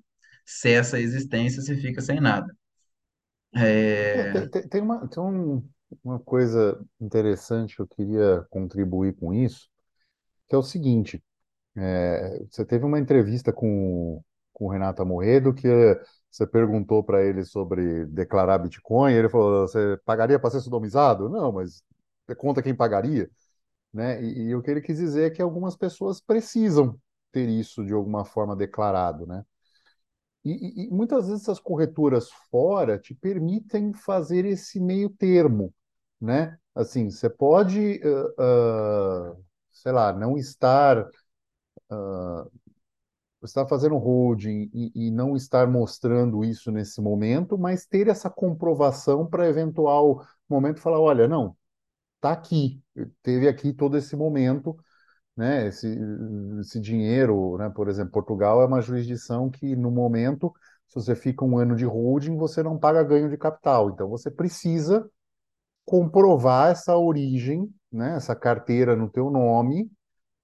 cessa a existência, você fica sem nada. É, É... tem, tem- uma, tem um- uma coisa interessante que eu queria contribuir com isso, que é o seguinte. É, você teve uma entrevista com, com o Renato Amoedo que você perguntou para ele sobre declarar Bitcoin, ele falou, você pagaria para ser sodomizado? Não, mas conta quem pagaria, né? E, e o que ele quis dizer é que algumas pessoas precisam ter isso de alguma forma declarado, né? E, e- e muitas vezes essas corretoras fora te permitem fazer esse meio termo, né? Assim, você pode, ah, ah, sei lá, não estar estar fazendo holding e, e não estar mostrando isso nesse momento, mas ter essa comprovação para eventual momento falar, olha, não, tá aqui, teve aqui todo esse momento, né? Esse, esse dinheiro, né? Por exemplo, Portugal é uma jurisdição que no momento, se você fica um ano de holding, você não paga ganho de capital, então você precisa comprovar essa origem, né? Essa carteira no teu nome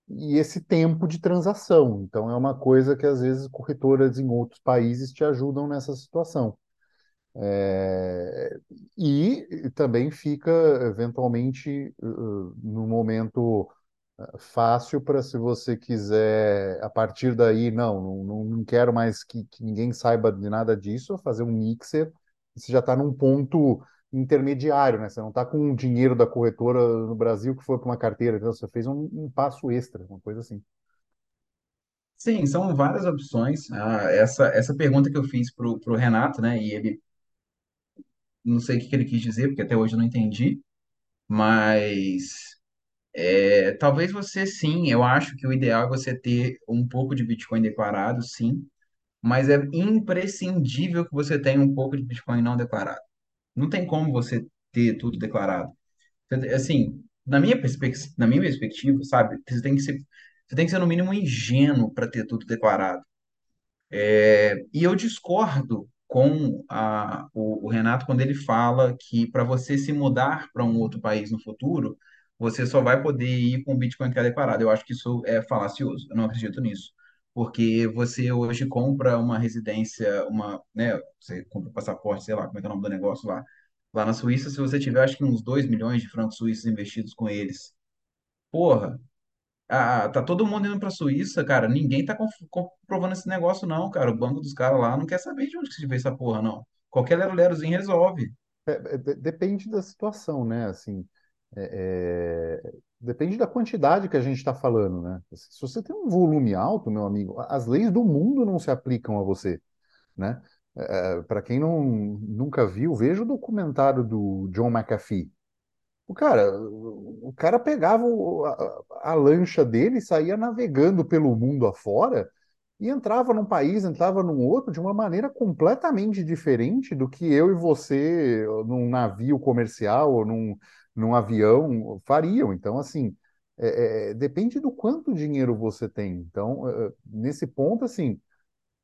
e esse tempo de transação. Então, é uma coisa que às vezes corretoras em outros países te ajudam nessa situação. É, e também fica, eventualmente, uh, no momento uh, fácil para se você quiser, a partir daí, não, não, não quero mais que, que ninguém saiba de nada disso, fazer um mixer, você já está num ponto intermediário, né? Você não está com o dinheiro da corretora no Brasil que foi para uma carteira, então você fez um, um passo extra, uma coisa assim. Sim, são várias opções. Ah, essa, essa pergunta que eu fiz pro, pro Renato, né? E ele não sei o que que ele quis dizer, porque até hoje eu não entendi, mas é, talvez você sim, eu acho que o ideal é você ter um pouco de Bitcoin declarado, sim, mas é imprescindível que você tenha um pouco de Bitcoin não declarado. Não tem como você ter tudo declarado. Assim, na minha perspectiva, na minha perspectiva, sabe, você tem que ser, você tem que ser no mínimo ingênuo para ter tudo declarado. É, E eu discordo com a, o, o Renato quando ele fala que para você se mudar para um outro país no futuro, você só vai poder ir com o Bitcoin que é declarado. Eu acho que isso é falacioso. Eu não acredito nisso. Porque você hoje compra uma residência, uma, né, você compra um passaporte, sei lá, como é que é o nome do negócio lá. Lá na Suíça, se você tiver, acho que uns 2 milhões de francos suíços investidos com eles. Porra, ah, tá todo mundo indo pra Suíça, cara. Ninguém tá comprovando esse negócio, não, cara. O banco dos caras lá não quer saber de onde que se veio essa porra, não. Qualquer lero-lerozinho resolve. É, é, de- depende da situação, né? Assim, é, é, depende da quantidade que a gente está falando, né? Se você tem um volume alto, meu amigo, as leis do mundo não se aplicam a você, né? Para quem não, nunca viu, veja o documentário do John McAfee. O cara, o cara pegava a, a lancha dele, saía navegando pelo mundo afora e entrava num país, entrava num outro de uma maneira completamente diferente do que eu e você num navio comercial ou num, num avião fariam. Então, assim, é- é- depende do quanto dinheiro você tem. Então, é, é, nesse ponto, assim.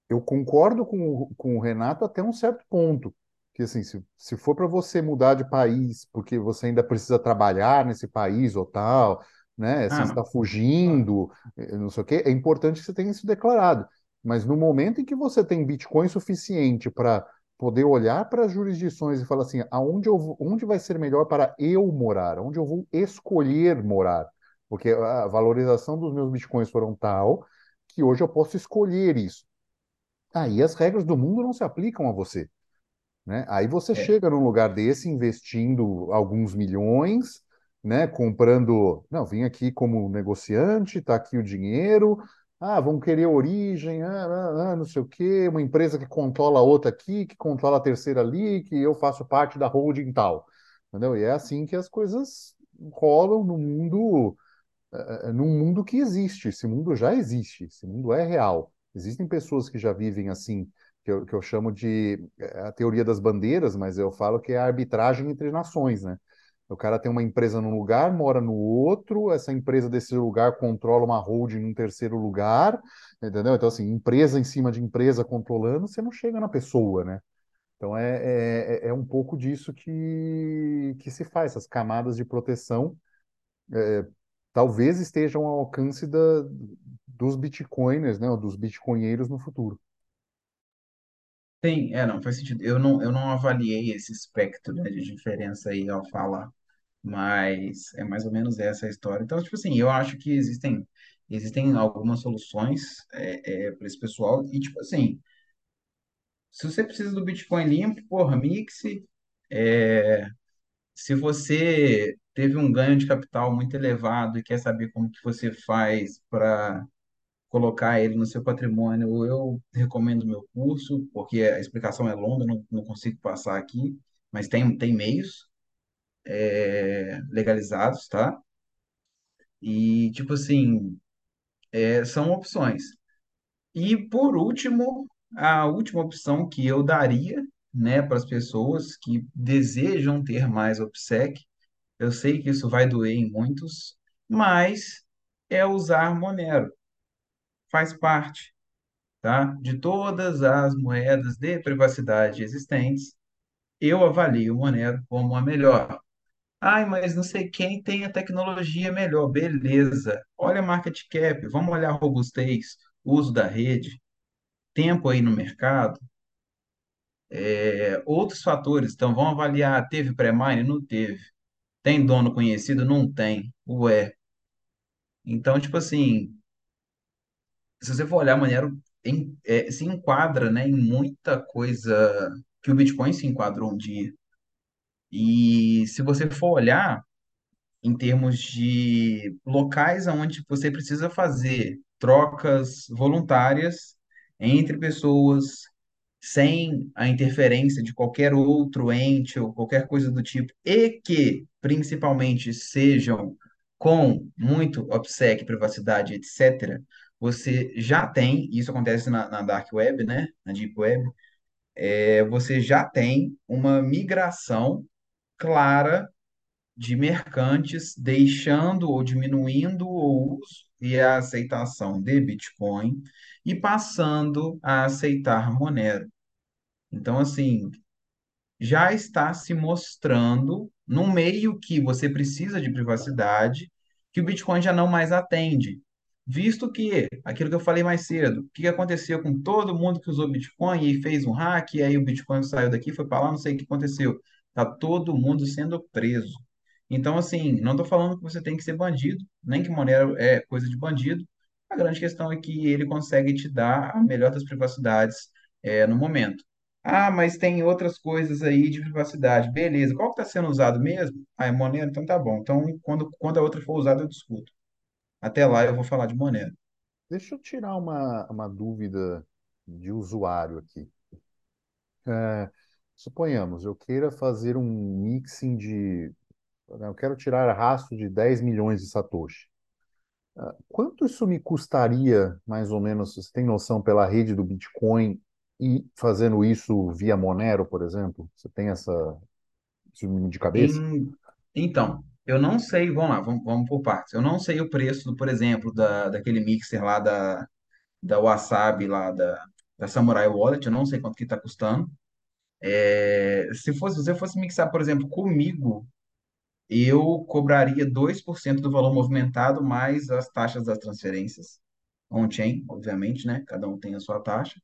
Eu concordo com, o- com o Renato até um certo ponto. Que assim, se, se for para você mudar de país, porque você ainda precisa trabalhar nesse país ou tal, né? Você Ah, está fugindo, eh, não sei o quê, é importante que você tenha isso declarado. Mas no momento em que você tem Bitcoin suficiente para poder olhar para as jurisdições e falar assim, aonde eu onde vai ser melhor para eu morar, onde eu vou escolher morar, porque a valorização dos meus Bitcoins foram tal que hoje eu posso escolher isso. Aí as regras do mundo não se aplicam a você, né? Aí você É. chega num lugar desse investindo alguns milhões, né? Comprando, não, vim aqui como negociante, tá aqui o dinheiro. Ah, vão querer origem, ah, ah, ah, não sei o quê, uma empresa que controla outra aqui, que controla a terceira ali, que eu faço parte da holding tal, entendeu? E é assim que as coisas rolam no mundo é, num mundo que existe. Esse mundo já existe, esse mundo é real. Existem pessoas que já vivem assim, que eu, que eu chamo de é, a teoria das bandeiras, mas eu falo que é a arbitragem entre nações, né? O cara tem uma empresa num lugar, mora no outro, essa empresa desse lugar controla uma holding num terceiro lugar, entendeu? Então, assim, empresa em cima de empresa controlando, você não chega na pessoa, né? Então, é, é, é é um pouco disso que, que se faz, essas camadas de proteção talvez estejam ao alcance da, dos bitcoiners, né, ou dos bitcoinheiros no futuro. Tem, é, não, faz sentido. Eu não, eu não avaliei esse espectro, né, de diferença aí ao falar, mas é mais ou menos essa a história. Então, tipo assim, eu acho que existem, existem algumas soluções é, é, para esse pessoal, e tipo assim, se você precisa do Bitcoin limpo, porra, mixe. É, se você teve um ganho de capital muito elevado e quer saber como que você faz para colocar ele no seu patrimônio, eu recomendo meu curso, porque a explicação é longa, não, não consigo passar aqui, mas tem, tem meios é, legalizados, tá? E, tipo assim, é, são opções. E, por último, a última opção que eu daria, né, para as pessoas que desejam ter mais OPSEC, Eu sei que isso vai doer em muitos, mas é usar Monero. Faz parte, tá? De todas as moedas de privacidade existentes, eu avalio o Monero como a melhor. Ai, mas não sei quem tem a tecnologia melhor. Beleza. Olha a market cap, vamos olhar a robustez, uso da rede, tempo aí no mercado, é, outros fatores. Então, vamos avaliar, teve pré-mine? Não teve. Tem dono conhecido? Não tem. Ué. Então, tipo assim, se você for olhar, Monero em- é, se enquadra, né, em muita coisa que o Bitcoin se enquadrou um dia. E se você for olhar, em termos de locais onde você precisa fazer trocas voluntárias entre pessoas, sem a interferência de qualquer outro ente ou qualquer coisa do tipo, e que principalmente sejam com muito OPSEC, privacidade, etc., você já tem, isso acontece na, na Dark Web, né? Na Deep Web, é, você já tem uma migração clara de mercantes deixando ou diminuindo o uso e a aceitação de Bitcoin e passando a aceitar Monero. Então, assim, já está se mostrando num meio que você precisa de privacidade, que o Bitcoin já não mais atende. Visto que, aquilo que eu falei mais cedo, o que aconteceu com todo mundo que usou Bitcoin e fez um hack, e aí o Bitcoin saiu daqui, foi para lá, não sei o que aconteceu. Tá todo mundo sendo preso. Então, assim, não estou falando que você tem que ser bandido, nem que Monero é coisa de bandido. A grande questão é que ele consegue te dar a melhor das privacidades, é, no momento. Ah, mas tem outras coisas aí de privacidade. Beleza. Qual que está sendo usado mesmo? Ah, é Monero? Então tá bom. Então, quando, quando a outra for usada, eu discuto. Até lá eu vou falar de Monero. Deixa eu tirar uma, uma dúvida de usuário aqui. É, suponhamos, eu queira fazer um mixing de. Eu quero tirar rastro de 10 milhões de Satoshi. Quanto isso me custaria, mais ou menos, você tem noção, pela rede do Bitcoin e fazendo isso via Monero, por exemplo? Você tem essa, isso de cabeça? Em- então, eu não sei, vamos lá, vamos, vamos por partes. Eu não sei o preço, do, por exemplo, da, daquele mixer lá da, da Wasabi, lá da, da Samurai Wallet, eu não sei quanto que está custando. É, se fosse, se você fosse mixar, por exemplo, comigo, eu cobraria 2% do valor movimentado mais as taxas das transferências on-chain, obviamente, né? Cada um tem a sua taxa.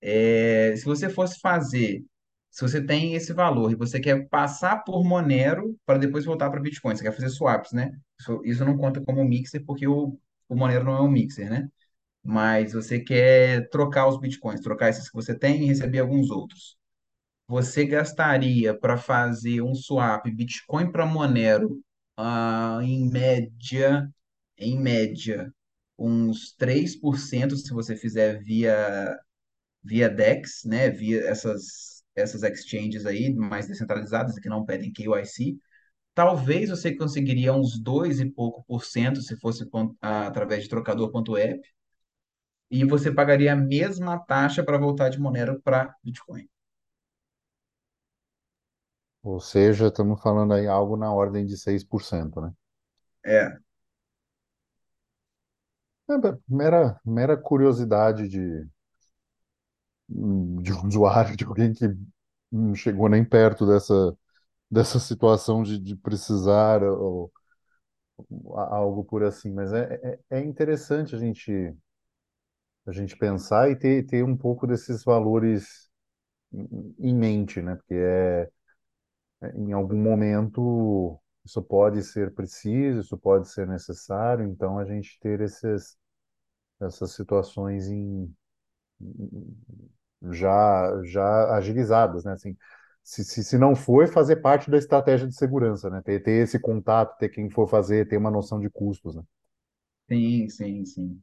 É, se você fosse fazer, se você tem esse valor e você quer passar por Monero para depois voltar para Bitcoin, você quer fazer swaps, né? Isso, isso não conta como mixer porque o, o Monero não é um mixer, né? Mas você quer trocar os Bitcoins, trocar esses que você tem e receber alguns outros. Você gastaria para fazer um swap Bitcoin para Monero, ah, em média, em média, uns 3% se você fizer via via DEX, né, via essas, essas exchanges aí mais descentralizadas que não pedem KYC, talvez você conseguiria uns 2 e pouco por cento se fosse ah, através de trocador.app, e você pagaria a mesma taxa para voltar de Monero para Bitcoin. Ou seja, estamos falando aí algo na ordem de 6%, né? É, É, be- mera, mera curiosidade de, de um usuário, de alguém que não chegou nem perto dessa, dessa situação de, de precisar ou, a- algo por assim. Mas é, é, é interessante a gente, a gente pensar e ter, ter um pouco desses valores em em mente, né? Porque é, em algum momento isso pode ser preciso, isso pode ser necessário, então a gente ter esses, essas situações em já já agilizadas, né? Assim, se, se, se não for, fazer parte da estratégia de segurança, né? Ter, ter esse contato, ter quem for fazer, ter uma noção de custos, né? sim, sim, sim.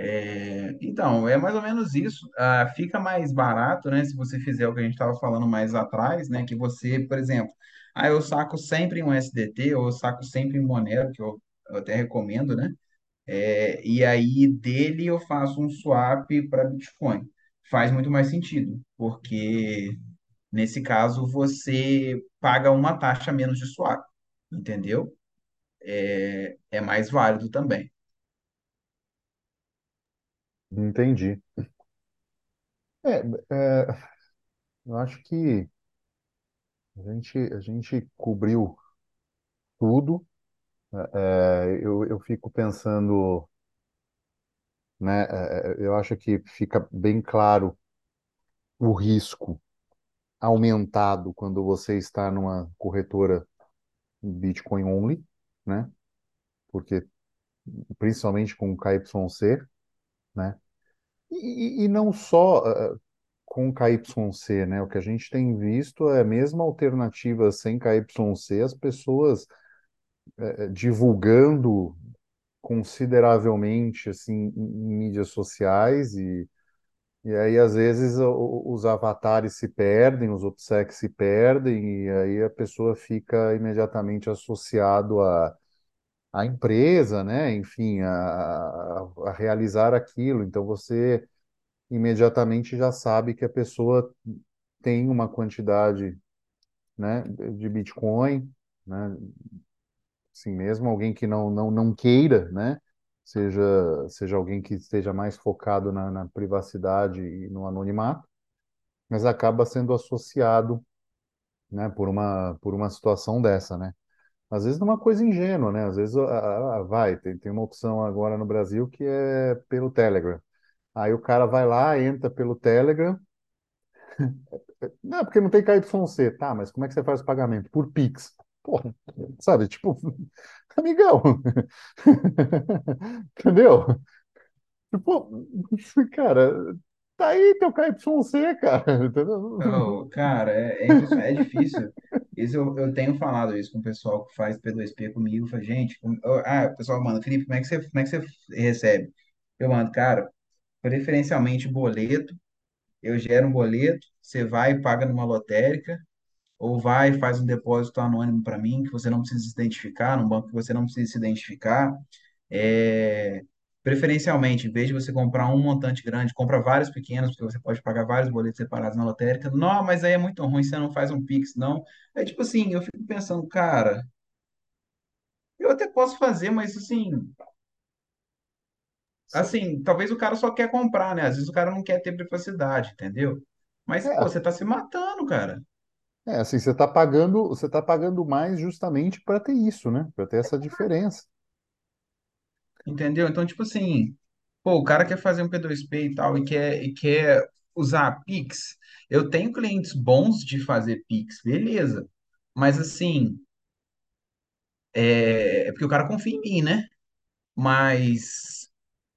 É, então, é mais ou menos isso. Ah, fica mais barato, né, se você fizer o que a gente estava falando mais atrás, né, que você, por exemplo, ah, eu saco sempre em um SDT ou eu saco sempre em Monero, que eu, eu até recomendo, né? É, e aí dele eu faço um swap para Bitcoin. Faz muito mais sentido, porque nesse caso você paga uma taxa menos de swap, entendeu? É, é mais válido também. Entendi. É, é, eu acho que a gente, a gente cobriu tudo. É, eu, eu fico pensando, né? é, é, eu acho que fica bem claro o risco aumentado quando você está numa corretora Bitcoin only, né? Porque principalmente com o KYC, né? E, e- não só eh, com KYC, né? O que a gente tem visto é a mesma alternativa sem KYC, as pessoas eh, eh, divulgando consideravelmente assim em em mídias sociais e, e aí às vezes os avatares se perdem, os obsequios se perdem e aí a pessoa fica imediatamente associado a a empresa, né? Enfim, a, a realizar aquilo. Então você imediatamente já sabe que a pessoa tem uma quantidade, né, de Bitcoin, né? Assim mesmo, alguém que não, não, não queira, né? Seja, seja alguém que esteja mais focado na, na privacidade e no anonimato, mas acaba sendo associado, né, por uma, por uma situação dessa, né? Às vezes numa coisa ingênua, né? Às vezes ah, ah, vai, tem, tem uma opção agora no Brasil que é pelo Telegram. Aí o cara vai lá, entra pelo Telegram. (laughs) Não, porque não tem KYC. Tá, mas como é que você faz o pagamento? Por Pix. Porra, sabe? Tipo, (laughs) amigão. (laughs) Entendeu? Tipo, cara, tá aí teu KYC, cara. (laughs) Entendeu? Cara, é, é é difícil. Isso eu, eu tenho falado isso com o pessoal que faz P2P comigo. Falo, gente, como- oh, ah, o pessoal manda, Felipe, como é que você, como é que você recebe? Eu mando, cara, preferencialmente boleto. Eu gero um boleto, você vai e paga numa lotérica, ou vai e faz um depósito anônimo para mim, que você não precisa se identificar, num banco que você não precisa se identificar. É, preferencialmente, em vez de você comprar um montante grande, compra vários pequenos, porque você pode pagar vários boletos separados na lotérica. Não, mas aí é muito ruim, você não faz um Pix, não. É tipo assim, eu fico pensando, cara, eu até posso fazer, mas assim, assim, talvez o cara só quer comprar, né? Às vezes o cara não quer ter privacidade, entendeu? Mas, pô, É, você tá se matando, cara. é assim, você tá pagando, você tá pagando mais justamente para ter isso, né? Para ter essa diferença. Entendeu? Então, tipo assim, pô, o cara quer fazer um P2P e tal, e quer, e quer usar Pix. Eu tenho clientes bons de fazer Pix, beleza. Mas assim, é, é porque o cara confia em mim, né? Mas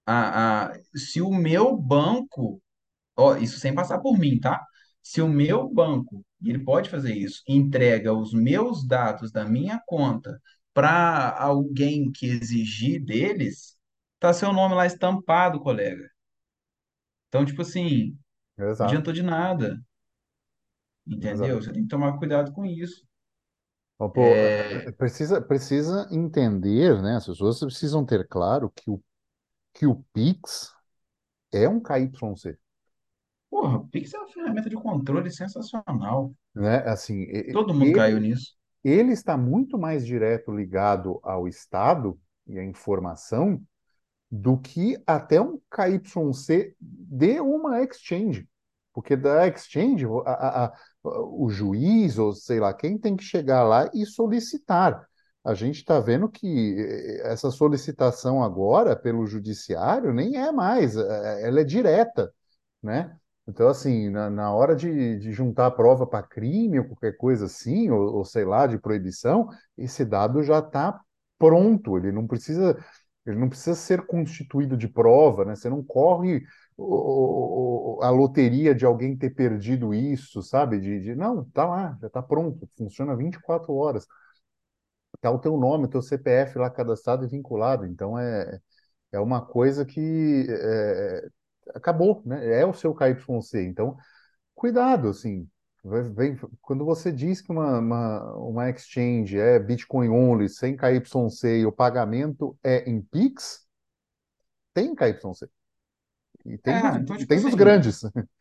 a, a, se o meu banco, ó, isso sem passar por mim, tá? Se o meu banco, ele pode fazer isso, entrega os meus dados da minha conta para alguém que exigir deles, tá seu nome lá estampado, colega. Então, tipo assim, não Exato. adiantou de nada, entendeu? Exato. Você tem que tomar cuidado com isso. Pô, é, É, precisa, precisa entender, né? As pessoas precisam ter claro que o, que o Pix é um KYC, porra, o Pix é uma ferramenta de controle sensacional. né? Assim, e- Todo mundo caiu ele, nisso. Ele está muito mais direto ligado ao Estado e à informação do que até um KYC de uma exchange. Porque da exchange, a- a- a- o juiz, ou sei lá, quem tem que chegar lá e solicitar. A gente está vendo que eh, essa solicitação agora pelo judiciário nem é mais, eh, ela é direta, né? Então, assim, na, na hora de, de juntar a prova para crime ou qualquer coisa assim, ou, ou sei lá, de proibição, esse dado já está pronto, ele não precisa ele não precisa ser constituído de prova, né? Você não corre o- o- a loteria de alguém ter perdido isso, sabe? De, de- não, tá lá, já tá pronto, funciona 24 horas. Tá o teu nome, o teu CPF lá cadastrado e vinculado. Então é, é uma coisa que é, acabou, né? É o seu KYC. Então, cuidado, assim. Vem- quando você diz que uma, uma, uma exchange é Bitcoin only, sem KYC e o pagamento é em Pix, tem KYC. E tem É, então, tipo tem dos assim, grandes. (laughs)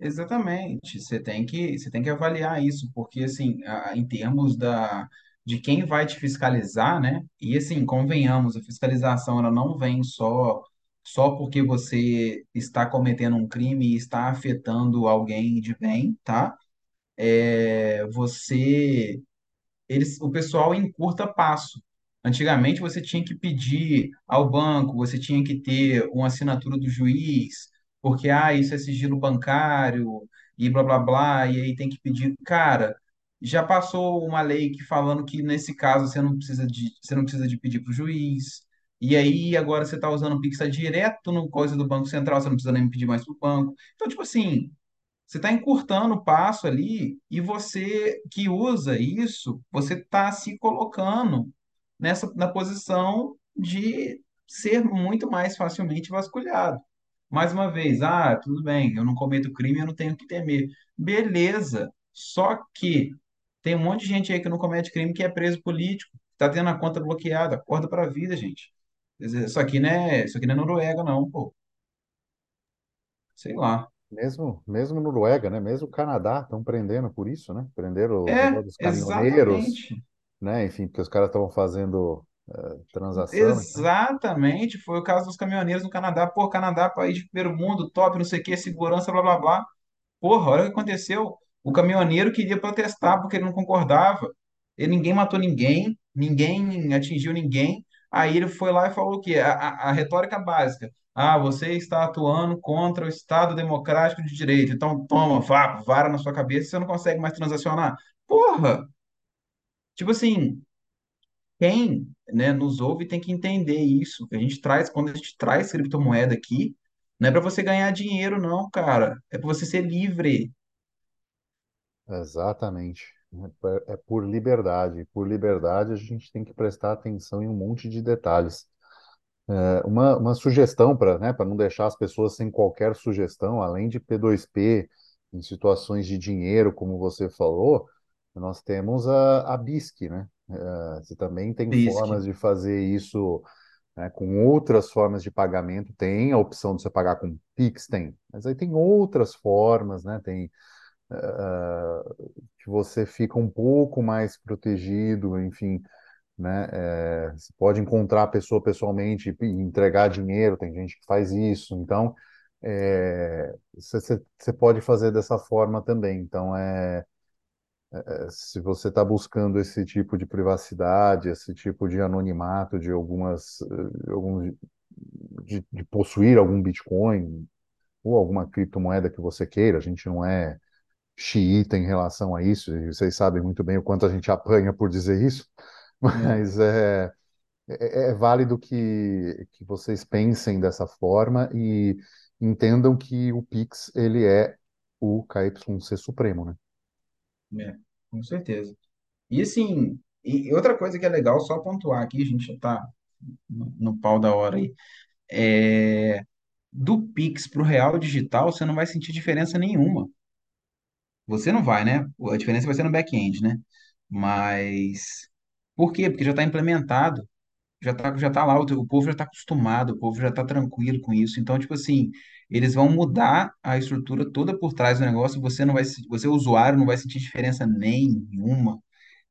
exatamente. Você tem que, você tem que avaliar isso, porque, assim, em termos da, de quem vai te fiscalizar, né? E, assim, convenhamos, a fiscalização, ela não vem só, só porque você está cometendo um crime e está afetando alguém de bem, tá? É, você eles, o pessoal encurta passo. Antigamente você tinha que pedir ao banco, você tinha que ter uma assinatura do juiz, porque ah, isso é sigilo bancário e blá blá blá, e aí tem que pedir. Cara, já passou uma lei que falando que nesse caso você não precisa de, você não precisa de pedir para o juiz. E aí agora você está usando o Pix tá direto no coisa do Banco Central, você não precisa nem pedir mais para o banco. Então, tipo assim, você está encurtando o passo ali e você que usa isso, você está se colocando nessa na posição de ser muito mais facilmente vasculhado. Mais uma vez, ah, tudo bem, eu não cometo crime, eu não tenho que temer. Beleza. Só que tem um monte de gente aí que não comete crime que é preso político, está tendo a conta bloqueada. Acorda para a vida, gente. Isso aqui não é, isso aqui não é Noruega, não, pô. Sei lá. Mesmo, mesmo Noruega, né? Mesmo o Canadá estão prendendo por isso, né? Prenderam os É, negócios dos caminhoneiros, exatamente. né? Enfim, porque os caras estavam fazendo eh, transação. Então, Exatamente, foi o caso dos caminhoneiros no Canadá. Pô, Canadá, país de primeiro mundo, top, não sei o que, segurança, blá blá blá. Porra, olha o que aconteceu. O caminhoneiro queria protestar porque ele não concordava. E ninguém matou ninguém, ninguém atingiu ninguém. Aí ele foi lá e falou o quê? A, a, a retórica básica. Ah, você está atuando contra o Estado Democrático de Direito. Então toma, vá, vara na sua cabeça, você não consegue mais transacionar. Porra! Tipo assim, quem, né, nos ouve tem que entender isso. que A gente traz, quando a gente traz criptomoeda aqui, não é para você ganhar dinheiro, não, cara. É para você ser livre. exatamente. É é por liberdade. Por liberdade, a gente tem que prestar atenção em um monte de detalhes. É, Uma, uma sugestão para, né, não deixar as pessoas sem qualquer sugestão, além de P2P, em situações de dinheiro, como você falou, nós temos a, a BISC, né? É, Você também tem Risque. formas de fazer isso, né, com outras formas de pagamento. Tem a opção de você pagar com Pix, tem, mas aí tem outras formas, né? Tem ah, que você fica um pouco mais protegido, enfim, né? É, você pode encontrar a pessoa pessoalmente e entregar dinheiro, tem gente que faz isso, então é, você, você pode fazer dessa forma também. Então, é, é, se você está buscando esse tipo de privacidade, esse tipo de anonimato de algumas, eh, alguns, de, de possuir algum Bitcoin ou alguma criptomoeda que você queira, a gente não é xiita em relação a isso, e vocês sabem muito bem o quanto a gente apanha por dizer isso, (laughs) É, mas é, é, é válido que, que vocês pensem dessa forma e entendam que o Pix, ele é o KYC Supremo, né? é, com certeza. E assim, e outra coisa que é legal, só pontuar aqui, a gente já está no, no pau da hora aí, é do Pix para o Real Digital, você não vai sentir diferença nenhuma. Você não vai, né? A diferença vai ser no back-end, né? Mas por quê? Porque já está implementado. já tá, já tá lá, o, o povo já está acostumado, o povo já está tranquilo com isso. Então, tipo assim, eles vão mudar a estrutura toda por trás do negócio, você não vai, você, usuário, não vai sentir diferença nenhuma.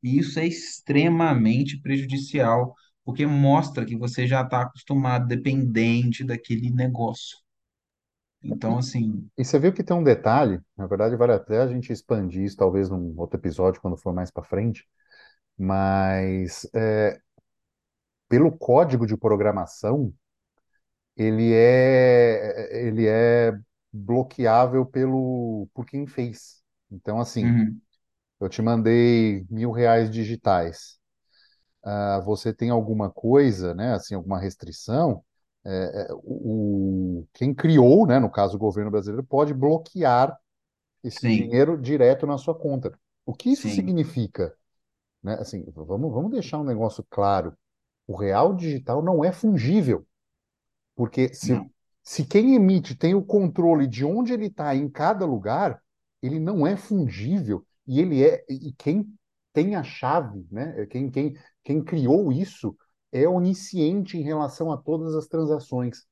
E isso é extremamente prejudicial, porque mostra que você já está acostumado, dependente daquele negócio. Então, assim, E você viu que tem um detalhe, na verdade vale até a gente expandir isso talvez num outro episódio quando for mais para frente, mas é, pelo código de programação, ele é, ele é bloqueável pelo, por quem fez. Então, assim, uhum, eu te mandei mil reais digitais. Ah, você tem alguma coisa, né, assim, alguma restrição, é, é, o, o- quem criou, né, no caso o governo brasileiro, pode bloquear esse sim, dinheiro direto na sua conta. O que isso sim, significa? Né? Assim, vamos, vamos deixar um negócio claro. O real digital não é fungível. Porque se, não. se quem emite tem o controle de onde ele está em cada lugar, ele não é fungível. E ele é. E quem tem a chave, né? Quem, quem, quem criou isso é onisciente em relação a todas as transações.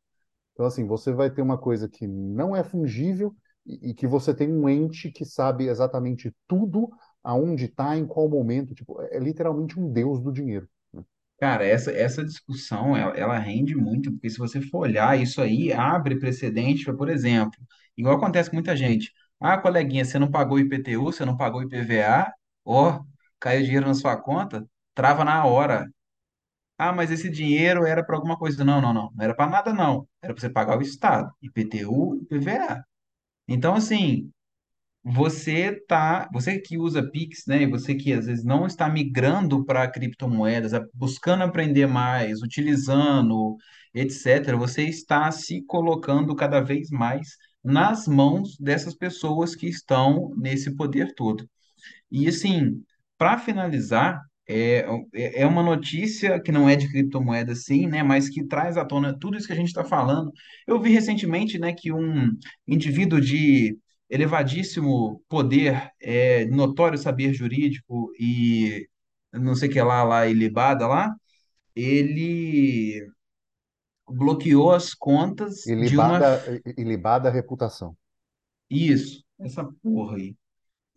Então, assim, você vai ter uma coisa que não é fungível e, e que você tem um ente que sabe exatamente tudo, aonde está, em qual momento. Tipo, é literalmente um deus do dinheiro. né? Cara, essa, essa discussão, ela, ela rende muito, porque se você for olhar, isso aí abre precedente por exemplo, igual acontece com muita gente. Ah, coleguinha, você não pagou IPTU, você não pagou IPVA? Ó, caiu dinheiro na sua conta, trava na hora. Ah, mas esse dinheiro era para alguma coisa. Não, não, não. Não era para nada, não. Era para você pagar o Estado, IPTU e PVA. Então, assim, você tá, você que usa Pix, né, e você que às vezes não está migrando para criptomoedas, buscando aprender mais, utilizando, etc., você está se colocando cada vez mais nas mãos dessas pessoas que estão nesse poder todo. E assim, para finalizar, é, é é uma notícia que não é de criptomoeda, sim, né, mas que traz à tona tudo isso que a gente está falando. Eu vi recentemente, né, que um indivíduo de elevadíssimo poder, é, notório saber jurídico e não sei o que lá, lá, ilibada lá, ele bloqueou as contas de uma... Ilibada, ilibada reputação. Isso, essa porra aí.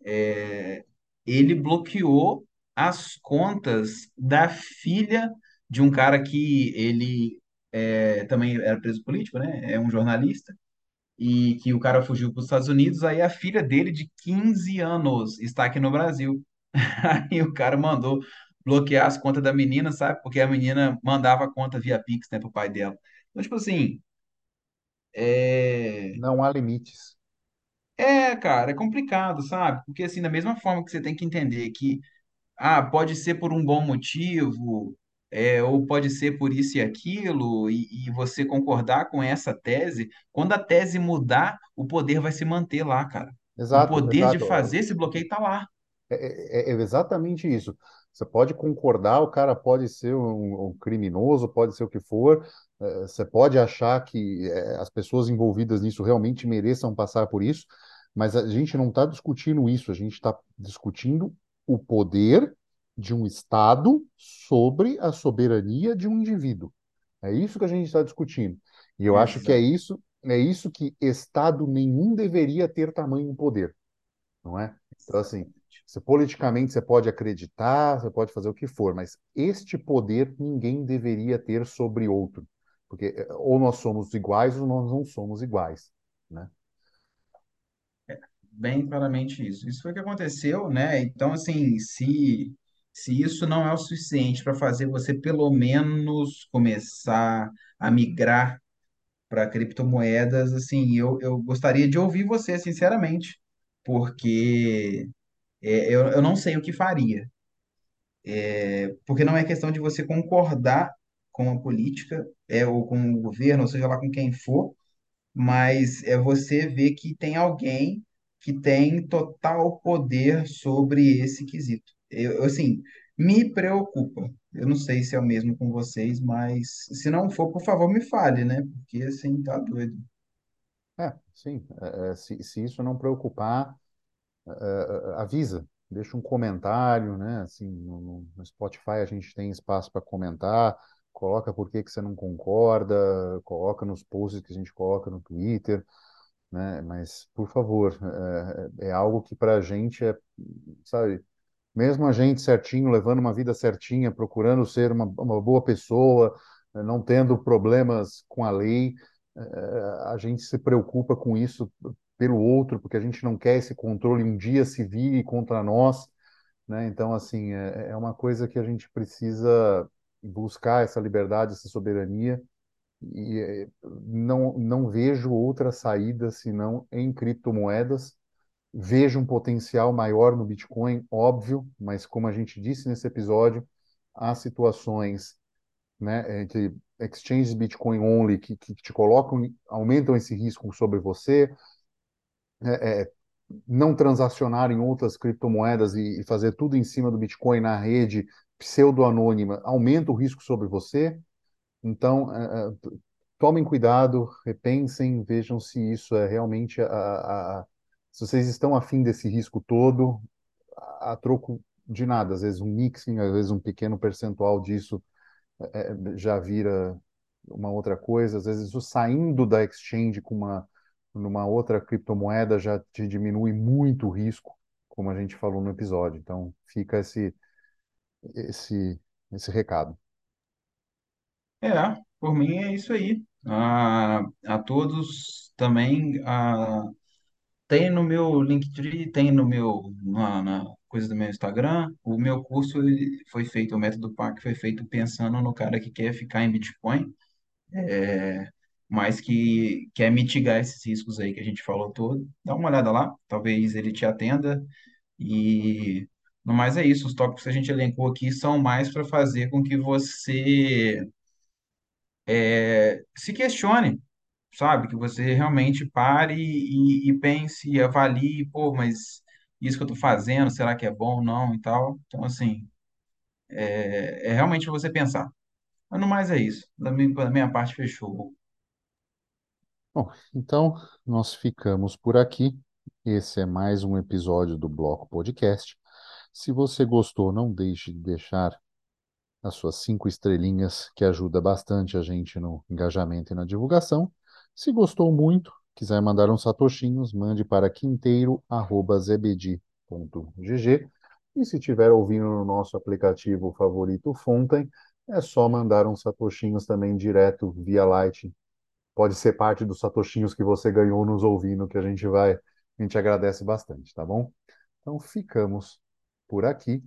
É, ele bloqueou as contas da filha de um cara que ele é, também era preso político, né? É um jornalista, e que o cara fugiu para os Estados Unidos. Aí a filha dele, de 15 anos, está aqui no Brasil. (laughs) Aí o cara mandou bloquear as contas da menina, sabe? Porque a menina mandava a conta via Pix, né, pro pai dela. Então, tipo assim, é. Não há limites. É, cara, é complicado, sabe? Porque assim, da mesma forma que você tem que entender que Ah, pode ser por um bom motivo, é, ou pode ser por isso e aquilo, e, e você concordar com essa tese. Quando a tese mudar, o poder vai se manter lá, cara. O Exato, poder de exato. fazer esse bloqueio está lá. É, é- é exatamente isso. Você pode concordar, o cara pode ser um, um criminoso, pode ser o que for, eh, você pode achar que eh, as pessoas envolvidas nisso realmente mereçam passar por isso, mas a gente não está discutindo isso, a gente está discutindo o poder de um Estado sobre a soberania de um indivíduo. É isso que a gente está discutindo. E eu acho que é isso, é isso que Estado nenhum deveria ter tamanho poder não é? Então, assim, você, politicamente você pode acreditar, você pode fazer o que for, mas este poder ninguém deveria ter sobre outro, porque eh, ou nós somos iguais ou nós não somos iguais? Bem claramente isso. Isso foi o que aconteceu, né? Então, assim, se, se isso não é o suficiente para fazer você pelo menos começar a migrar para criptomoedas, assim, eu, eu gostaria de ouvir você, sinceramente, porque é, eu, eu não sei o que faria. É, Porque não é questão de você concordar com a política, é, ou com o governo, ou seja lá com quem for, mas é você ver que tem alguém que tem total poder sobre esse quesito. Eu, assim, me preocupa. Eu não sei se é o mesmo com vocês, mas se não for, por favor, me fale, né? Porque assim, tá doido. É, sim. é, é, se, se isso não preocupar, é, é, avisa, deixa um comentário, né? Assim, no, no- no Spotify a gente tem espaço para comentar, coloca por que que você não concorda, coloca nos posts que a gente coloca no Twitter. Né? Mas, por favor, é, é algo que para a gente é, sabe, mesmo a gente certinho, levando uma vida certinha, procurando ser uma, uma boa pessoa, eh, não tendo problemas com a lei, eh, a gente se preocupa com isso pelo outro, porque a gente não quer esse controle um dia se vire contra nós, né? Então, assim, é, é uma coisa que a gente precisa buscar essa liberdade, essa soberania e eh, não, não vejo outra saída senão em criptomoedas. Vejo um potencial maior no Bitcoin, óbvio, mas como a gente disse nesse episódio, há situações, né, entre exchanges Bitcoin only que, que te colocam, aumentam esse risco sobre você, é, é, não transacionar em outras criptomoedas e, e fazer tudo em cima do Bitcoin na rede pseudo-anônima aumenta o risco sobre você. Então, é, é, tomem cuidado, repensem, vejam se isso é realmente a, a- se vocês estão afim desse risco todo, a, a troco de nada. Às vezes um mixing, às vezes um pequeno percentual disso é, é, já vira uma outra coisa. Às vezes o saindo da exchange com uma numa outra criptomoeda já te diminui muito o risco, como a gente falou no episódio. Então, fica esse esse esse recado. É, por mim é isso aí. A, a todos também, a, tem no meu Linktree, tem no meu, na, na- coisas do meu Instagram. O meu curso foi feito, o método PAC foi feito pensando no cara que quer ficar em Bitcoin, é, mas que quer mitigar esses riscos aí que a gente falou todo. Dá uma olhada lá, talvez ele te atenda. E no mais é isso. Os tópicos que a gente elencou aqui são mais para fazer com que você é, se questione, sabe? Que você realmente pare e, e pense, e avalie, pô, mas isso que eu tô fazendo, será que é bom ou não e tal? Então, assim, é, é realmente você pensar. Mas no mais é isso. Da minha, da minha parte, fechou. Bom, então nós ficamos por aqui. Esse é mais um episódio do Bloco Podcast. Se você gostou, não deixe de deixar as suas cinco estrelinhas, que ajuda bastante a gente no engajamento e na divulgação. Se gostou muito, quiser mandar uns satoshinhos, mande para quinteiro@zebedi.gg. E se estiver ouvindo no nosso aplicativo favorito Fontaine, é só mandar uns satoshinhos também direto via Light. Pode ser parte dos satoshinhos que você ganhou nos ouvindo, que a gente vai, a gente agradece bastante, tá bom? Então ficamos por aqui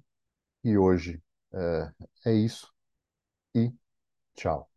e hoje é isso e tchau.